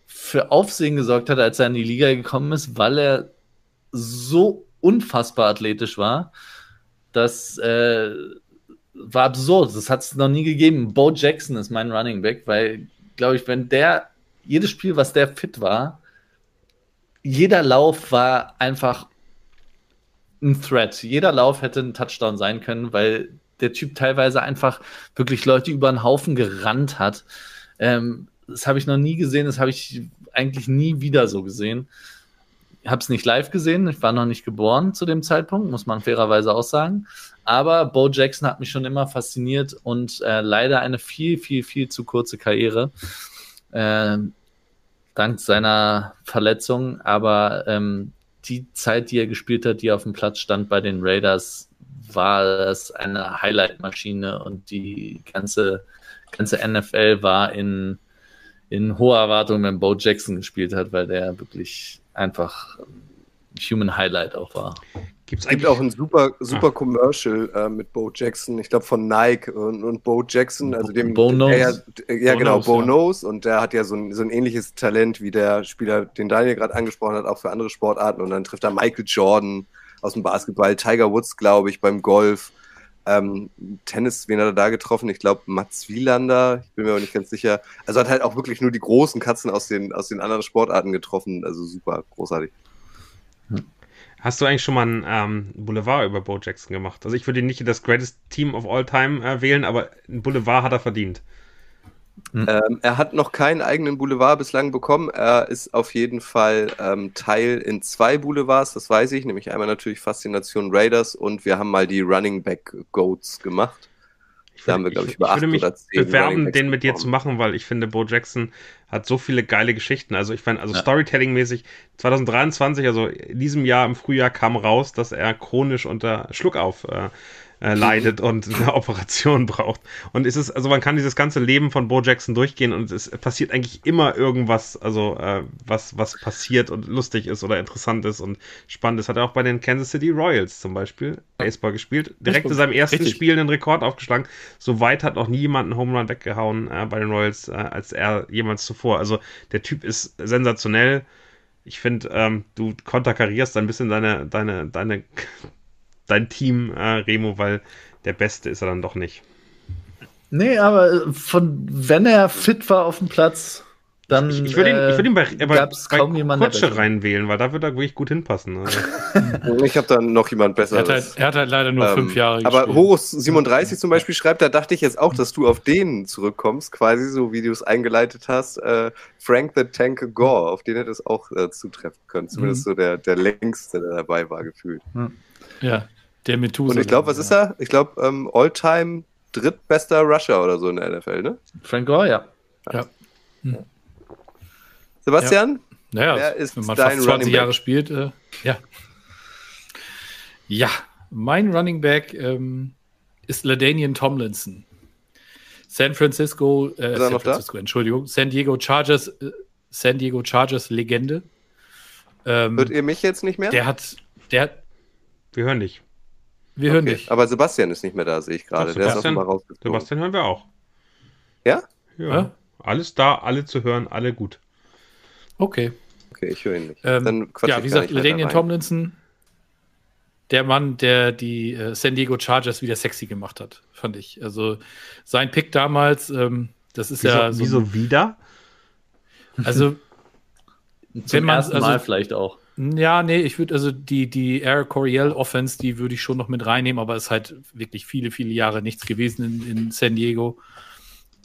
für Aufsehen gesorgt hat, als er in die Liga gekommen ist, weil er so unfassbar athletisch war. Das äh, war absurd. Das hat es noch nie gegeben. Bo Jackson ist mein Running Back, weil, glaube ich, wenn der jedes Spiel, was der fit war, jeder Lauf war einfach ein Threat. Jeder Lauf hätte ein Touchdown sein können, weil der Typ teilweise einfach wirklich Leute über den Haufen gerannt hat. Ähm, das habe ich noch nie gesehen, das habe ich eigentlich nie wieder so gesehen. Habe es nicht live gesehen, ich war noch nicht geboren zu dem Zeitpunkt, muss man fairerweise auch sagen. Aber Bo Jackson hat mich schon immer fasziniert und äh, leider eine viel, viel, viel zu kurze Karriere. Äh, dank seiner Verletzung. Aber ähm, die Zeit, die er gespielt hat, die auf dem Platz stand bei den Raiders, war das eine Highlight-Maschine und die ganze, ganze NFL war in, in hoher Erwartung, wenn Bo Jackson gespielt hat, weil der wirklich einfach Human Highlight auch war. Gibt's Es gibt auch ein super, super Commercial äh, mit Bo Jackson, ich glaube von Nike und, und Bo Jackson, also dem Bo Knows. der ja, ja Bo genau, Knows, Bo ja. Knows und der hat ja so ein, so ein ähnliches Talent wie der Spieler, den Daniel gerade angesprochen hat, auch für andere Sportarten und dann trifft er Michael Jordan aus dem Basketball, Tiger Woods, glaube ich, beim Golf, ähm, Tennis, wen hat er da getroffen? Ich glaube Mats Wielander, ich bin mir aber nicht ganz sicher. Also hat halt auch wirklich nur die großen Katzen aus den, aus den anderen Sportarten getroffen, also super, großartig. Hast du eigentlich schon mal einen ähm, Boulevard über Bo Jackson gemacht? Also ich würde ihn nicht das Greatest Team of All Time äh, wählen, aber einen Boulevard hat er verdient. Ähm, er hat noch keinen eigenen Boulevard bislang bekommen. Er ist auf jeden Fall ähm, Teil in zwei Boulevards, das weiß ich, nämlich einmal natürlich Faszination Raiders und wir haben mal die Running Back Goats gemacht. Ich Da haben wir, glaube ich, über ich würde acht mich oder zehn Running bewerben, den mit dir zu machen, weil ich finde, Bo Jackson hat so viele geile Geschichten. Also ich meine, also Ja. Storytelling-mäßig, 2023, also in diesem Jahr im Frühjahr kam raus, dass er chronisch unter Schluckauf äh, äh, leidet und eine Operation braucht. Und es ist, also man kann dieses ganze Leben von Bo Jackson durchgehen und es passiert eigentlich immer irgendwas, also äh, was, was passiert und lustig ist oder interessant ist und spannend ist. Hat er auch bei den Kansas City Royals zum Beispiel Baseball gespielt. Direkt in seinem ersten Richtig. Spiel einen Rekord aufgeschlagen. So weit hat noch nie jemand einen Home Run weggehauen äh, bei den Royals äh, als er jemals zuvor. Also der Typ ist sensationell. Ich finde, ähm, du konterkarierst ein bisschen deine, deine, deine, dein Team, äh, Remo, weil der Beste ist er dann doch nicht. Nee, aber von wenn er fit war auf dem Platz, dann Ich, ich würde ihn, ich würd ihn bei, äh, bei, gab's bei kaum jemanden, der Kutsche besser- reinwählen, weil da wird er wirklich gut hinpassen. Also, Ich habe da noch jemand Er hat, halt, er hat halt leider nur Ähm, fünf Jahre aber gespielt. Horus 37 zum Beispiel schreibt, da dachte ich jetzt auch, dass du auf den zurückkommst, quasi so wie du es eingeleitet hast. Äh, Frank the Tank Gore, auf den hätte es auch äh, zutreffen können. Zumindest Mhm. so der, der längste, der dabei war, gefühlt. Ja, der Methuselah. Und ich glaube, was ist er? Ich glaube, ähm, All-Time drittbester Rusher oder so in der NFL, ne? Frank Gore, ja. Sebastian? Naja, Wer ist wenn man dein fast 20 Running Back? Jahre spielt, äh, ja. Ja, mein Running Back ähm, ist Ladanian Tomlinson. San Francisco, äh, er San noch da? Francisco, Entschuldigung, San Diego Chargers, äh, San Diego Chargers Legende. Ähm, Hört ihr mich jetzt nicht mehr? der hat, der hat, wir hören dich. Wir hören Okay, dich. Aber Sebastian ist nicht mehr da, sehe ich gerade. Der ist Sebastian- offenbar rausgeflogen. Sebastian hören wir auch. Ja? Ja. Ja? Alles da, alle zu hören, alle gut. Okay. Okay, ich höre ihn nicht. Ähm, Dann quatsch ja, ich wie gesagt, rein. Tomlinson, der Mann, der die äh, San Diego Chargers wieder sexy gemacht hat, fand ich. Also sein Pick damals, ähm, das ist Wieso, ja so, wieso wieder? also Zum Wenn man- ersten also- Mal vielleicht auch. Ja, nee, ich würde also die die Air Coryell Offense, die würde ich schon noch mit reinnehmen, aber es ist halt wirklich viele viele Jahre nichts gewesen in, in San Diego.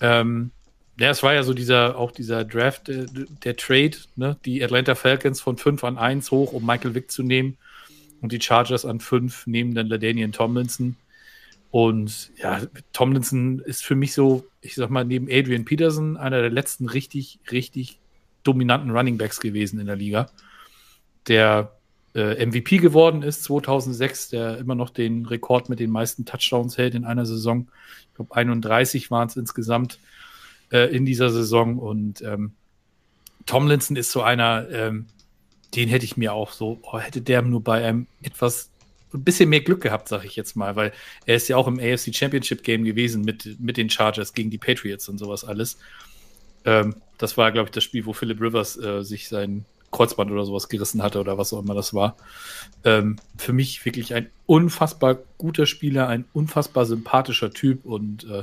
Ähm, ja, es war ja so dieser, auch dieser Draft, äh, der Trade, ne? Die Atlanta Falcons von 5 an 1 hoch, um Michael Vick zu nehmen. Und die Chargers an 5 nehmen dann LaDainian Tomlinson. Und ja, Tomlinson ist für mich so, ich sag mal, neben Adrian Peterson einer der letzten richtig, richtig dominanten Running Backs gewesen in der Liga. Der äh, MVP geworden ist 2006, der immer noch den Rekord mit den meisten Touchdowns hält in einer Saison. Ich glaube, 31 waren es insgesamt äh, in dieser Saison. Und ähm, Tomlinson ist so einer, ähm, den hätte ich mir auch so, oh, hätte der nur bei einem etwas ein bisschen mehr Glück gehabt, sage ich jetzt mal, weil er ist ja auch im AFC Championship Game gewesen mit, mit den Chargers gegen die Patriots und sowas alles. Ähm, das war, glaube ich, das Spiel, wo Philip Rivers äh, sich sein Kreuzband oder sowas gerissen hatte oder was auch immer das war. Ähm, für mich wirklich ein unfassbar guter Spieler, ein unfassbar sympathischer Typ und äh,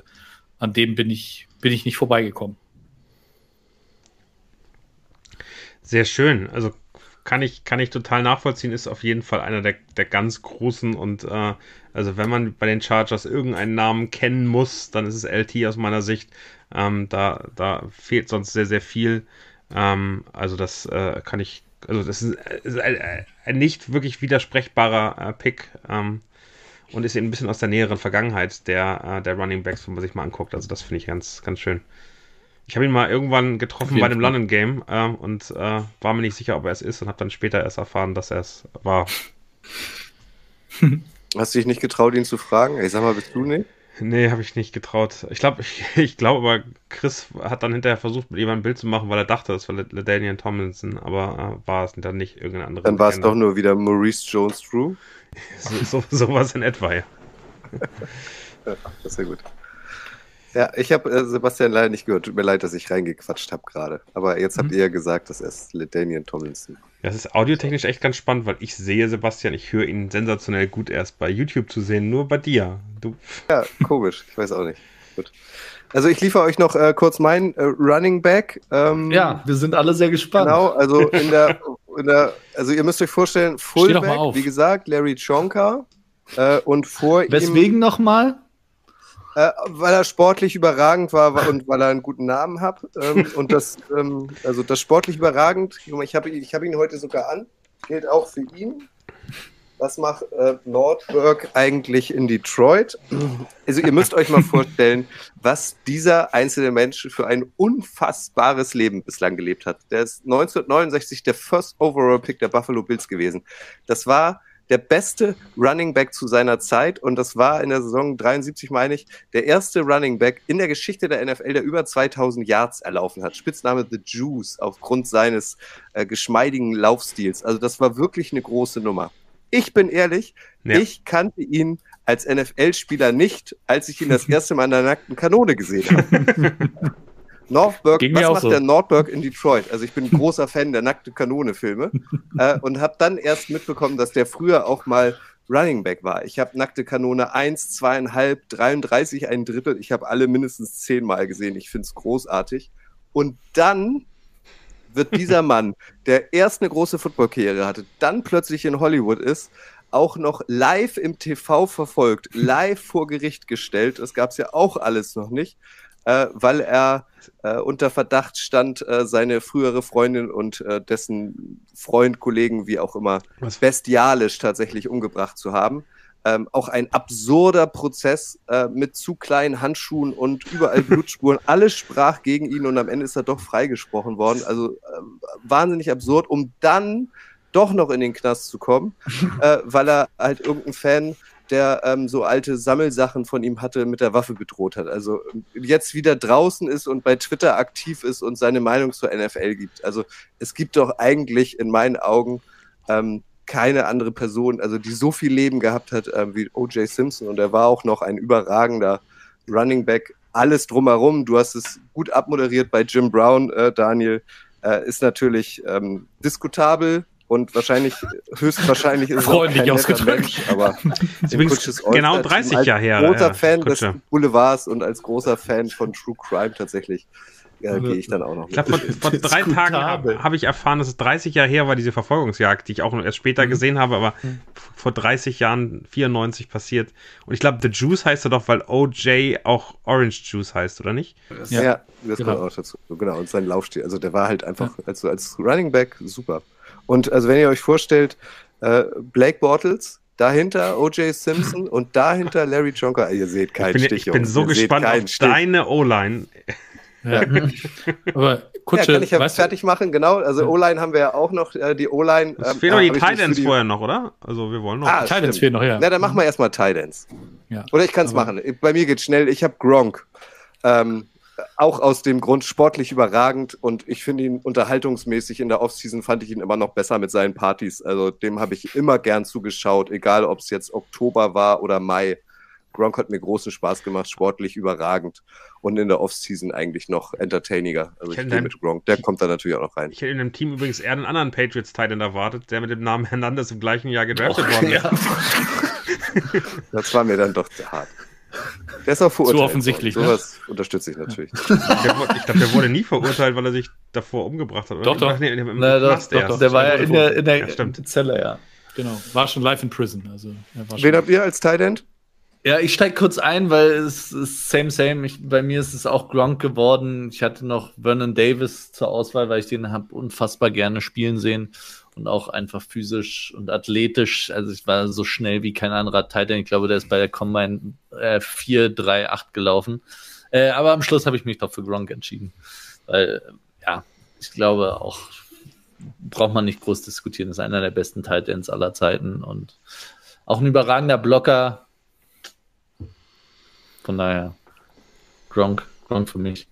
an dem bin ich, bin ich nicht vorbeigekommen. Sehr schön. Also kann ich, kann ich total nachvollziehen, ist auf jeden Fall einer der, der ganz großen und äh, also wenn man bei den Chargers irgendeinen Namen kennen muss, dann ist es LT aus meiner Sicht. Ähm, da, da fehlt sonst sehr, sehr viel. Ähm, also das äh, kann ich, also das ist, ist ein, ein, nicht wirklich widersprechbarer äh, Pick ähm, und ist eben ein bisschen aus der näheren Vergangenheit der, äh, der Running Backs, wenn man sich mal anguckt. Also das finde ich ganz, ganz schön. Ich habe ihn mal irgendwann getroffen bei dem London Game äh, und äh, war mir nicht sicher, ob er es ist und habe dann später erst erfahren, dass er es war. Hast du dich nicht getraut, ihn zu fragen? Ich sag mal, bist du nicht? Nee, habe ich nicht getraut. Ich glaube, ich, ich glaube aber, Chris hat dann hinterher versucht, mit ihm ein Bild zu machen, weil er dachte, es war Daniel Tomlinson, aber äh, war es dann nicht irgendein anderer. Dann war es doch nur wieder Maurice Jones-Drew. so, so, sowas in etwa, ja. ja das ist ja gut. Ja, ich habe äh, Sebastian leider nicht gehört. Tut mir leid, dass ich reingequatscht habe gerade. Aber jetzt habt mhm. ihr ja gesagt, dass er ist Daniel Tomlinson. Ja, es ist audiotechnisch echt ganz spannend, weil ich sehe Sebastian, ich höre ihn sensationell gut erst bei YouTube zu sehen, nur bei dir. Du. Ja, komisch. Ich weiß auch nicht. Gut. Also ich liefere euch noch äh, kurz meinen äh, Running Back. Ähm, ja, wir sind alle sehr gespannt. Genau, also in der, in der also ihr müsst euch vorstellen, Fullback, wie gesagt, Larry Chonka äh, und vor Weswegen ihm. Weswegen nochmal? Äh, weil er sportlich überragend war und weil er einen guten Namen hat. Ähm, und das, ähm, also das sportlich überragend, ich habe ich hab ihn heute sogar an, gilt auch für ihn. Was macht äh, Nordberg eigentlich in Detroit? Also ihr müsst euch mal vorstellen, was dieser einzelne Mensch für ein unfassbares Leben bislang gelebt hat. Der ist 1969 der First Overall Pick der Buffalo Bills gewesen. Das war der beste Running Back zu seiner Zeit und das war in der Saison 73, meine ich, der erste Running Back in der Geschichte der NFL, der über 2000 Yards erlaufen hat. Spitzname The Juice aufgrund seines äh, geschmeidigen Laufstils. Also das war wirklich eine große Nummer. Ich bin ehrlich, ja. ich kannte ihn als NFL-Spieler nicht, als ich ihn das erste Mal in der nackten Kanone gesehen habe. Northburg, Ging was macht so. der Nordberg in Detroit? Also ich bin ein großer Fan der nackte Kanone-Filme äh, und habe dann erst mitbekommen, dass der früher auch mal Running Back war. Ich habe nackte Kanone 1, 2,5, 33, ein Drittel. Ich habe alle mindestens zehnmal gesehen. Ich finde es großartig. Und dann wird dieser Mann, der erst eine große Footballkarriere hatte, dann plötzlich in Hollywood ist, auch noch live im TV verfolgt, live vor Gericht gestellt. Das gab es ja auch alles noch nicht äh, weil er äh, unter Verdacht stand, äh, seine frühere Freundin und äh, dessen Freund, Kollegen, wie auch immer, Was? bestialisch tatsächlich umgebracht zu haben. Ähm, auch ein absurder Prozess äh, mit zu kleinen Handschuhen und überall Blutspuren. Alles sprach gegen ihn und am Ende ist er doch freigesprochen worden. Also äh, wahnsinnig absurd, um dann doch noch in den Knast zu kommen, weil er halt irgendein Fan der ähm, so alte Sammelsachen von ihm hatte, mit der Waffe bedroht hat. Also jetzt wieder draußen ist und bei Twitter aktiv ist und seine Meinung zur NFL gibt. Also es gibt doch eigentlich in meinen Augen ähm, keine andere Person, also die so viel Leben gehabt hat ähm, wie O.J. Simpson und er war auch noch ein überragender Running Back. Alles drumherum, du hast es gut abmoderiert bei Jim Brown, äh, Daniel, äh, ist natürlich ähm, diskutabel, und wahrscheinlich, höchstwahrscheinlich ist Freundlich es auch kein Mensch, aber genau 30 Jahre her. Als großer ja, Fan Kutsche. des Boulevards und als großer Fan von True Crime tatsächlich äh, gehe ich dann auch noch Ich glaube, vor, vor drei Tagen habe hab ich erfahren, dass es 30 Jahre her war, diese Verfolgungsjagd, die ich auch erst später Mhm. gesehen habe, aber vor 30 Jahren, 94 passiert. Und ich glaube, The Juice heißt er doch, weil OJ auch Orange Juice heißt, oder nicht? Ja, Ja, das genau. kommt auch dazu. Genau, und sein Laufstil. Also der war halt einfach als, als Running Back super. Und also wenn ihr euch vorstellt, äh, Blake Bortles, dahinter O.J. Simpson und dahinter Larry Jonker. Ihr seht Ich keinen bin, Stich. ich bin so Ihr gespannt auf Stich. deine O-Line. Ja. Aber Ja, Kutsche, kann ich ja weißt du, fertig machen, genau. Also O-Line haben wir ja auch noch. Äh, die O-Line. Es ähm, fehlen noch die ich nicht Titans die- vorher noch, oder? Also wir wollen noch. Ah, Titans fehlen noch, ja. Na, dann machen wir erstmal Titans. Ja. Oder ich kann es machen. Bei mir geht's schnell. Ich habe Gronk. Ähm, auch aus dem Grund sportlich überragend und ich finde ihn unterhaltungsmäßig in der Offseason fand ich ihn immer noch besser mit seinen Partys. Also dem habe ich immer gern zugeschaut, egal ob es jetzt Oktober war oder Mai. Gronk hat mir großen Spaß gemacht, sportlich überragend und in der Offseason eigentlich noch entertainiger. Also ich kenn gehe mit Gronk, der kommt da natürlich auch noch rein. Ich hätte in dem Team übrigens eher einen anderen Patriots-Titan erwartet, der mit dem Namen Hernandez im gleichen Jahr gedraftet worden ist. Ja. Das war mir dann doch zu hart. Der ist auch verurteilt. Zu offensichtlich, worden. ne? Sowas unterstütze ich natürlich. Der, wurde- ich glaube, der wurde nie verurteilt, weil er sich davor umgebracht hat. Oder? Doch, doch. Ach, nee, im Na, doch, doch, doch, der war ja in der, in der Ja. Zelle, ja. Genau, war schon live in prison. Also, er Wen habt ihr als Tight End? Ja, ich steige kurz ein, weil es ist same, same. Ich, bei mir ist es auch Gronk geworden. Ich hatte noch Vernon Davis zur Auswahl, weil ich den habe unfassbar gerne spielen sehen und auch einfach physisch und athletisch. Also ich war so schnell wie kein anderer Titan. Ich glaube, der ist bei der Combine äh, 4, 3, 8 gelaufen. Äh, aber am Schluss habe ich mich doch für Gronk entschieden. Weil, ja, ich glaube auch, braucht man nicht groß diskutieren. ist einer der besten Titans aller Zeiten und auch ein überragender Blocker. Von daher, Gronk, Gronk für mich.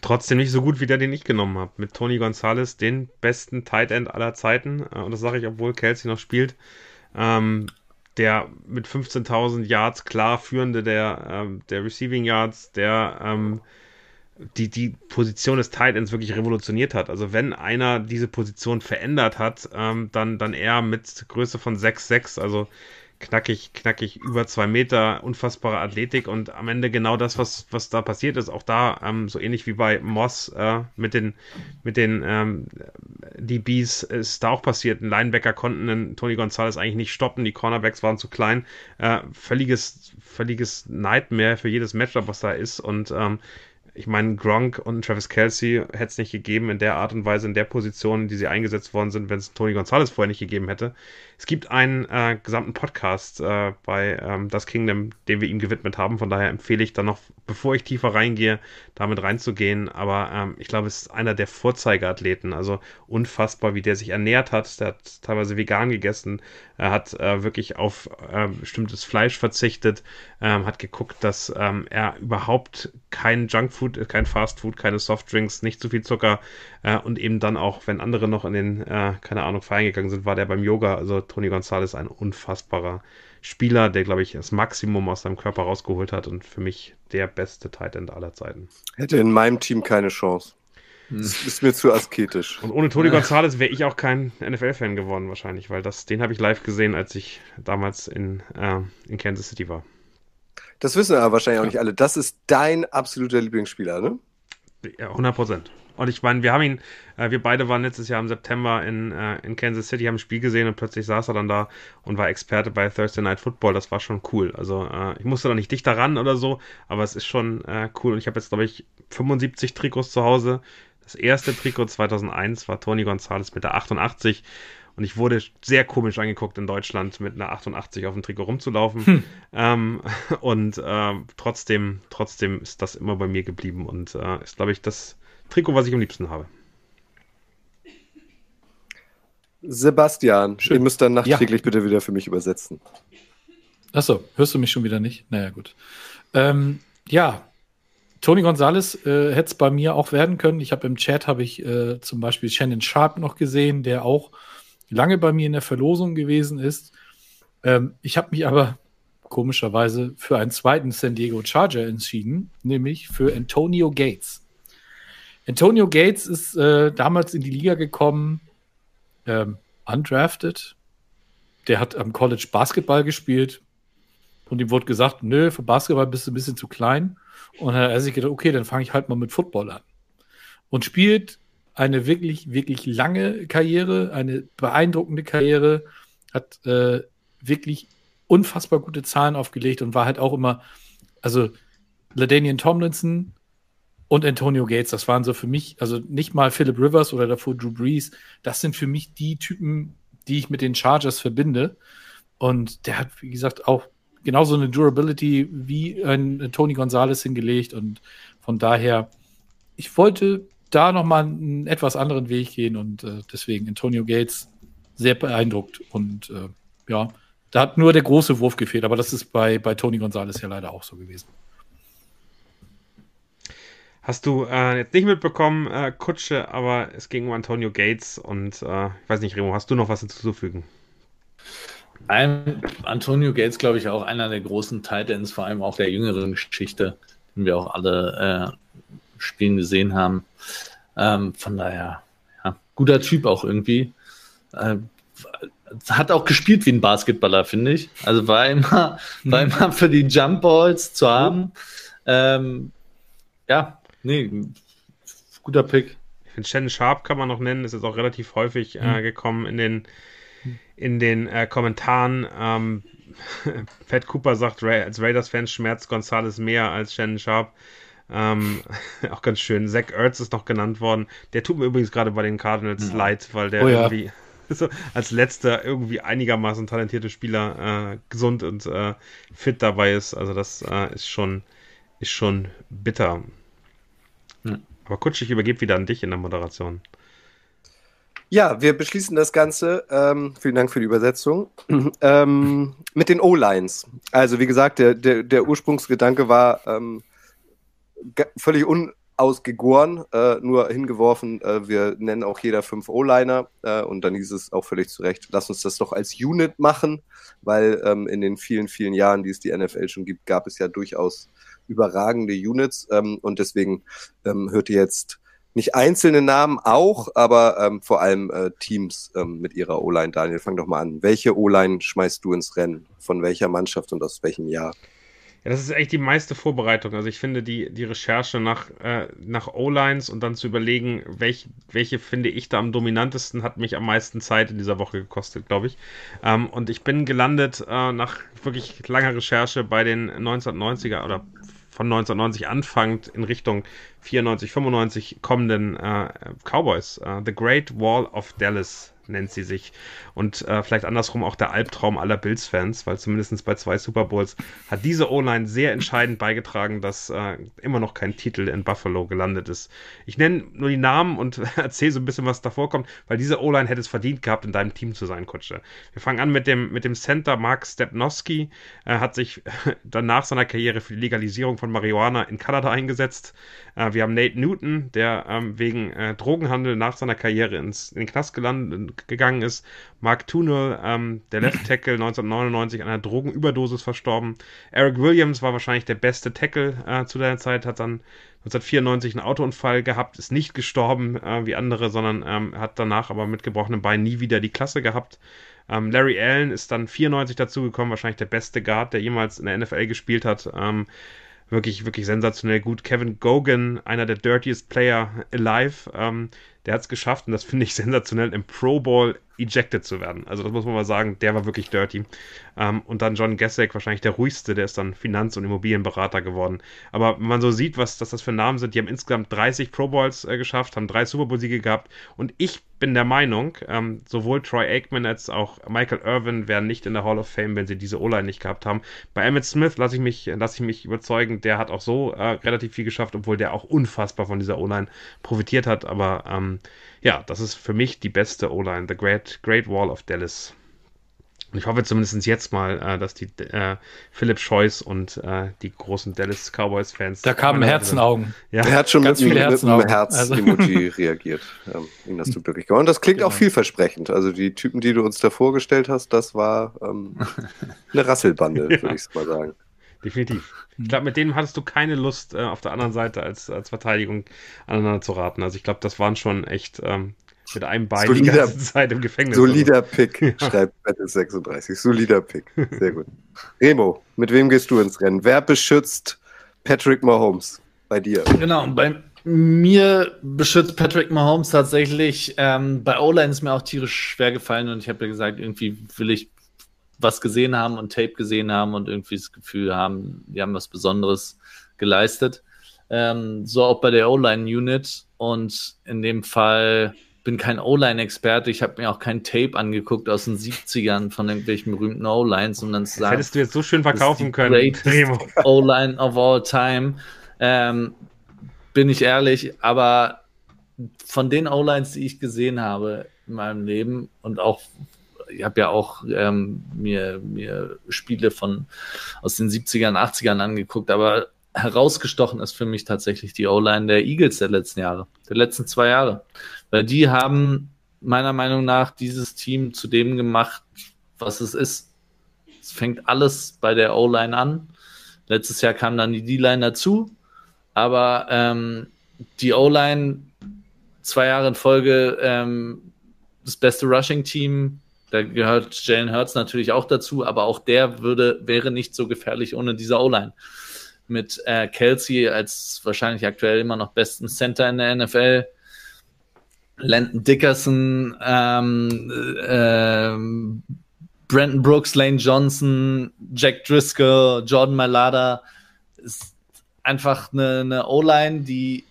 Trotzdem nicht so gut wie der, den ich genommen habe. Mit Tony Gonzalez, den besten Tight End aller Zeiten. Äh, Und das sage ich, obwohl Kelsey noch spielt. Ähm, der mit 15.000 Yards klar führende der, ähm, der Receiving Yards, der ähm, die, die Position des Tight Ends wirklich revolutioniert hat. Also wenn einer diese Position verändert hat, ähm, dann, dann er mit Größe von 6'6, also knackig, knackig über zwei Meter, unfassbare Athletik und am Ende genau das, was, was da passiert ist. Auch da, ähm, so ähnlich wie bei Moss äh, mit den, mit den ähm, DBs ist da auch passiert. Ein Linebacker konnten den Tony Gonzalez eigentlich nicht stoppen, die Cornerbacks waren zu klein. Äh, völliges, völliges Nightmare für jedes Matchup, was da ist und ähm, ich meine, Gronk und Travis Kelsey hätte es nicht gegeben in der Art und Weise, in der Position, in die sie eingesetzt worden sind, wenn es Tony Gonzalez vorher nicht gegeben hätte. Es gibt einen äh, gesamten Podcast äh, bei ähm, Das Kingdom, den wir ihm gewidmet haben. Von daher empfehle ich dann noch, bevor ich tiefer reingehe, damit reinzugehen. Aber ähm, ich glaube, es ist einer der Vorzeigeathleten. Also unfassbar, wie der sich ernährt hat. Der hat teilweise vegan gegessen. Er hat äh, wirklich auf äh, bestimmtes Fleisch verzichtet. Ähm, hat geguckt, dass ähm, er überhaupt kein Junkfood, kein Fastfood, keine Softdrinks, nicht zu viel Zucker äh, und eben dann auch, wenn andere noch in den, äh, keine Ahnung, feiern gegangen sind, war der beim Yoga. Also Tony Gonzalez ein unfassbarer Spieler, der, glaube ich, das Maximum aus seinem Körper rausgeholt hat und für mich der beste Tight End aller Zeiten. Hätte in meinem Team keine Chance. Das ist mir zu asketisch. Und ohne Tony Gonzalez wäre ich auch kein NFL-Fan geworden wahrscheinlich, weil das, den habe ich live gesehen, als ich damals in, äh, in Kansas City war. Das wissen aber wahrscheinlich auch nicht alle. Das ist dein absoluter Lieblingsspieler, ne? Ja, 100 Prozent. Und ich meine, wir haben ihn, äh, wir beide waren letztes Jahr im September in, äh, in Kansas City, haben ein Spiel gesehen und plötzlich saß er dann da und war Experte bei Thursday Night Football. Das war schon cool. Also äh, ich musste da nicht dichter ran oder so, aber es ist schon äh, cool. Und ich habe jetzt, glaube ich, 75 Trikots zu Hause. Das erste Trikot 2001 war Tony Gonzalez mit der 88. Und ich wurde sehr komisch angeguckt in Deutschland, mit einer 88 auf dem Trikot rumzulaufen. Ähm, und ähm, trotzdem, trotzdem ist das immer bei mir geblieben und äh, ist, glaube ich, das Trikot, was ich am liebsten habe. Sebastian, Schön. ihr müsst dann nachträglich bitte wieder für mich übersetzen. Achso, hörst du mich schon wieder nicht? Naja, gut. Ähm, ja, Tony Gonzalez äh, hätte es bei mir auch werden können. Ich habe im Chat habe ich äh, zum Beispiel Shannon Sharp noch gesehen, der auch lange bei mir in der Verlosung gewesen ist. Ähm, ich habe mich aber komischerweise für einen zweiten San Diego Charger entschieden, nämlich für Antonio Gates. Antonio Gates ist äh, damals in die Liga gekommen, ähm, undrafted. Der hat am College Basketball gespielt, Und ihm wurde gesagt, nö, für Basketball bist du ein bisschen zu klein. Und dann hat er sich gedacht, okay, dann fange ich halt mal mit Football an. Und spielt eine wirklich, wirklich lange Karriere, eine beeindruckende Karriere, hat äh, wirklich unfassbar gute Zahlen aufgelegt und war halt auch immer, also LaDainian Tomlinson und Antonio Gates, das waren so für mich, also nicht mal Philip Rivers oder davor Drew Brees, das sind für mich die Typen, die ich mit den Chargers verbinde. Und der hat, wie gesagt, auch genauso eine Durability wie ein Tony Gonzalez hingelegt. Und von daher, ich wollte da nochmal einen etwas anderen Weg gehen und äh, deswegen Antonio Gates sehr beeindruckt. Und äh, ja, da hat nur der große Wurf gefehlt, aber das ist bei, bei Tony Gonzalez ja leider auch so gewesen. Hast du äh, jetzt nicht mitbekommen, äh, Kutsche, aber es ging um Antonio Gates und äh, ich weiß nicht, Remo, hast du noch was hinzuzufügen? Ein, Antonio Gates, glaube ich, auch einer der großen Titans, vor allem auch der jüngeren Geschichte, den wir auch alle äh, spielen gesehen haben. Ähm, von daher, ja, guter Typ auch irgendwie. Äh, hat auch gespielt wie ein Basketballer, finde ich. Also war immer, mhm. war immer für die Jump Balls zu haben. Ähm, ja, nee, guter Pick. Ich finde, Shannon Sharp kann man noch nennen, ist jetzt auch relativ häufig äh, mhm. gekommen in den, in den äh, Kommentaren. Ähm, Pat Cooper sagt, als Raiders-Fan schmerzt Gonzales mehr als Shannon Sharp. Ähm, auch ganz schön. Zach Ertz ist noch genannt worden. Der tut mir übrigens gerade bei den Cardinals ja. leid, weil der oh, ja. irgendwie so als letzter irgendwie einigermaßen talentierte Spieler äh, gesund und äh, fit dabei ist. Also das äh, ist schon ist schon bitter. Aber Kutsch, ich übergebe wieder an dich in der Moderation. Ja, wir beschließen das Ganze. Ähm, vielen Dank für die Übersetzung. ähm, mit den O-Lines. Also, wie gesagt, der, der, der Ursprungsgedanke war ähm, völlig unausgegoren, äh, nur hingeworfen. Äh, wir nennen auch jeder fünf O-Liner. Äh, und dann hieß es auch völlig zu Recht, lass uns das doch als Unit machen, weil ähm, in den vielen, vielen Jahren, die es die NFL schon gibt, gab es ja durchaus überragende Units ähm, und deswegen ähm, hört ihr jetzt nicht einzelne Namen auch, aber ähm, vor allem äh, Teams ähm, mit ihrer O-Line. Daniel, fang doch mal an. Welche O-Line schmeißt du ins Rennen? Von welcher Mannschaft und aus welchem Jahr? Ja, das ist echt die meiste Vorbereitung. Also ich finde die, die Recherche nach, äh, nach O-Lines und dann zu überlegen, welch, welche finde ich da am dominantesten, hat mich am meisten Zeit in dieser Woche gekostet, glaube ich. Ähm, und ich bin gelandet äh, nach wirklich langer Recherche bei den 1990er oder von 1990 anfangend in Richtung 94, 95 kommenden äh, Cowboys. Uh, The Great Wall of Dallas nennt sie sich. Und äh, vielleicht andersrum auch der Albtraum aller Bills-Fans, weil zumindest bei zwei Super Bowls hat diese O-Line sehr entscheidend beigetragen, dass äh, immer noch kein Titel in Buffalo gelandet ist. Ich nenne nur die Namen und erzähle so ein bisschen, was davor kommt, weil diese O-Line hätte es verdient gehabt, in deinem Team zu sein, Kutsche. Wir fangen an mit dem, mit dem Center Mark Stepnowski. Er hat sich dann nach seiner Karriere für die Legalisierung von Marihuana in Kanada eingesetzt. Äh, wir haben Nate Newton, der ähm, wegen äh, Drogenhandel nach seiner Karriere ins, in den Knast gelandet, gegangen ist. Mark Tunel, ähm, der Left Tackle, 1999 an einer Drogenüberdosis verstorben. Eric Williams war wahrscheinlich der beste Tackle äh, zu der Zeit, hat dann 1994 einen Autounfall gehabt, ist nicht gestorben äh, wie andere, sondern ähm, hat danach aber mit gebrochenem Bein nie wieder die Klasse gehabt. Ähm, Larry Allen ist dann 94 dazugekommen, wahrscheinlich der beste Guard, der jemals in der NFL gespielt hat. Ähm, wirklich, wirklich sensationell gut. Kevin Gogan, einer der dirtiest Player alive, ähm, der hat es geschafft und das finde ich sensationell im Pro Bowl ejected zu werden. Also das muss man mal sagen, der war wirklich dirty. Ähm, und dann John Gessek, wahrscheinlich der ruhigste, der ist dann Finanz- und Immobilienberater geworden. Aber wenn man so sieht, was dass das für Namen sind, die haben insgesamt 30 Pro Bowls äh, geschafft, haben drei Super Bowl-Siege gehabt und ich bin der Meinung, ähm, sowohl Troy Aikman als auch Michael Irvin wären nicht in der Hall of Fame, wenn sie diese O-Line nicht gehabt haben. Bei Emmett Smith lasse ich mich, ich mich überzeugen, der hat auch so äh, relativ viel geschafft, obwohl der auch unfassbar von dieser O-Line profitiert hat. Aber ähm, ja, das ist für mich die beste O-Line, The Great, Great Wall of Dallas. Und ich hoffe zumindest jetzt mal, äh, dass die äh, Philip Scheuß und äh, die großen Dallas Cowboys-Fans. Da kamen Herzenaugen. Ja, er hat schon Ganz mit, mit einem Herz-Emoji also. reagiert. Ähm, hast du glücklich gemacht. Und das klingt genau. auch vielversprechend. Also die Typen, die du uns da vorgestellt hast, das war ähm, eine Rasselbande, ja. würde ich mal sagen. Definitiv. Ich glaube, mit denen hattest du keine Lust, äh, auf der anderen Seite als, als Verteidigung aneinander zu raten. Also ich glaube, das waren schon echt ähm, mit einem Bein Solider- die ganze Zeit im Gefängnis. Solider Pick, Ja. schreibt Battle36. Solider Pick. Sehr gut. Remo, mit wem gehst du ins Rennen? Wer beschützt Patrick Mahomes bei dir? Genau, bei mir beschützt Patrick Mahomes tatsächlich. Ähm, bei O-Line ist mir auch tierisch schwer gefallen und ich habe ja gesagt, irgendwie will ich was gesehen haben und Tape gesehen haben und irgendwie das Gefühl haben, die haben was Besonderes geleistet. Ähm, so auch bei der O-Line-Unit und in dem Fall bin kein O-Line-Experte. Ich habe mir auch kein Tape angeguckt aus den 70ern von irgendwelchen berühmten O-Lines, sondern zu Das sagen, hättest du jetzt so schön das verkaufen können. O-Line of all time. Ähm, bin ich ehrlich, aber von den O-Lines, die ich gesehen habe in meinem Leben und auch, ich habe ja auch ähm, mir, mir Spiele von aus den 70ern, 80ern angeguckt, aber herausgestochen ist für mich tatsächlich die O-Line der Eagles der letzten Jahre, der letzten zwei Jahre. Weil die haben meiner Meinung nach dieses Team zu dem gemacht, was es ist. Es fängt alles bei der O-Line an. Letztes Jahr kam dann die D-Line dazu, aber ähm, die O-Line zwei Jahre in Folge ähm, das beste Rushing-Team. Da gehört Jalen Hurts natürlich auch dazu, aber auch der würde, wäre nicht so gefährlich ohne diese O-Line. Mit äh, Kelsey als wahrscheinlich aktuell immer noch besten Center in der NFL. Landon Dickerson, ähm, ähm, Brandon Brooks, Lane Johnson, Jack Driscoll, Jordan Malada. Ist einfach eine, eine O-Line, die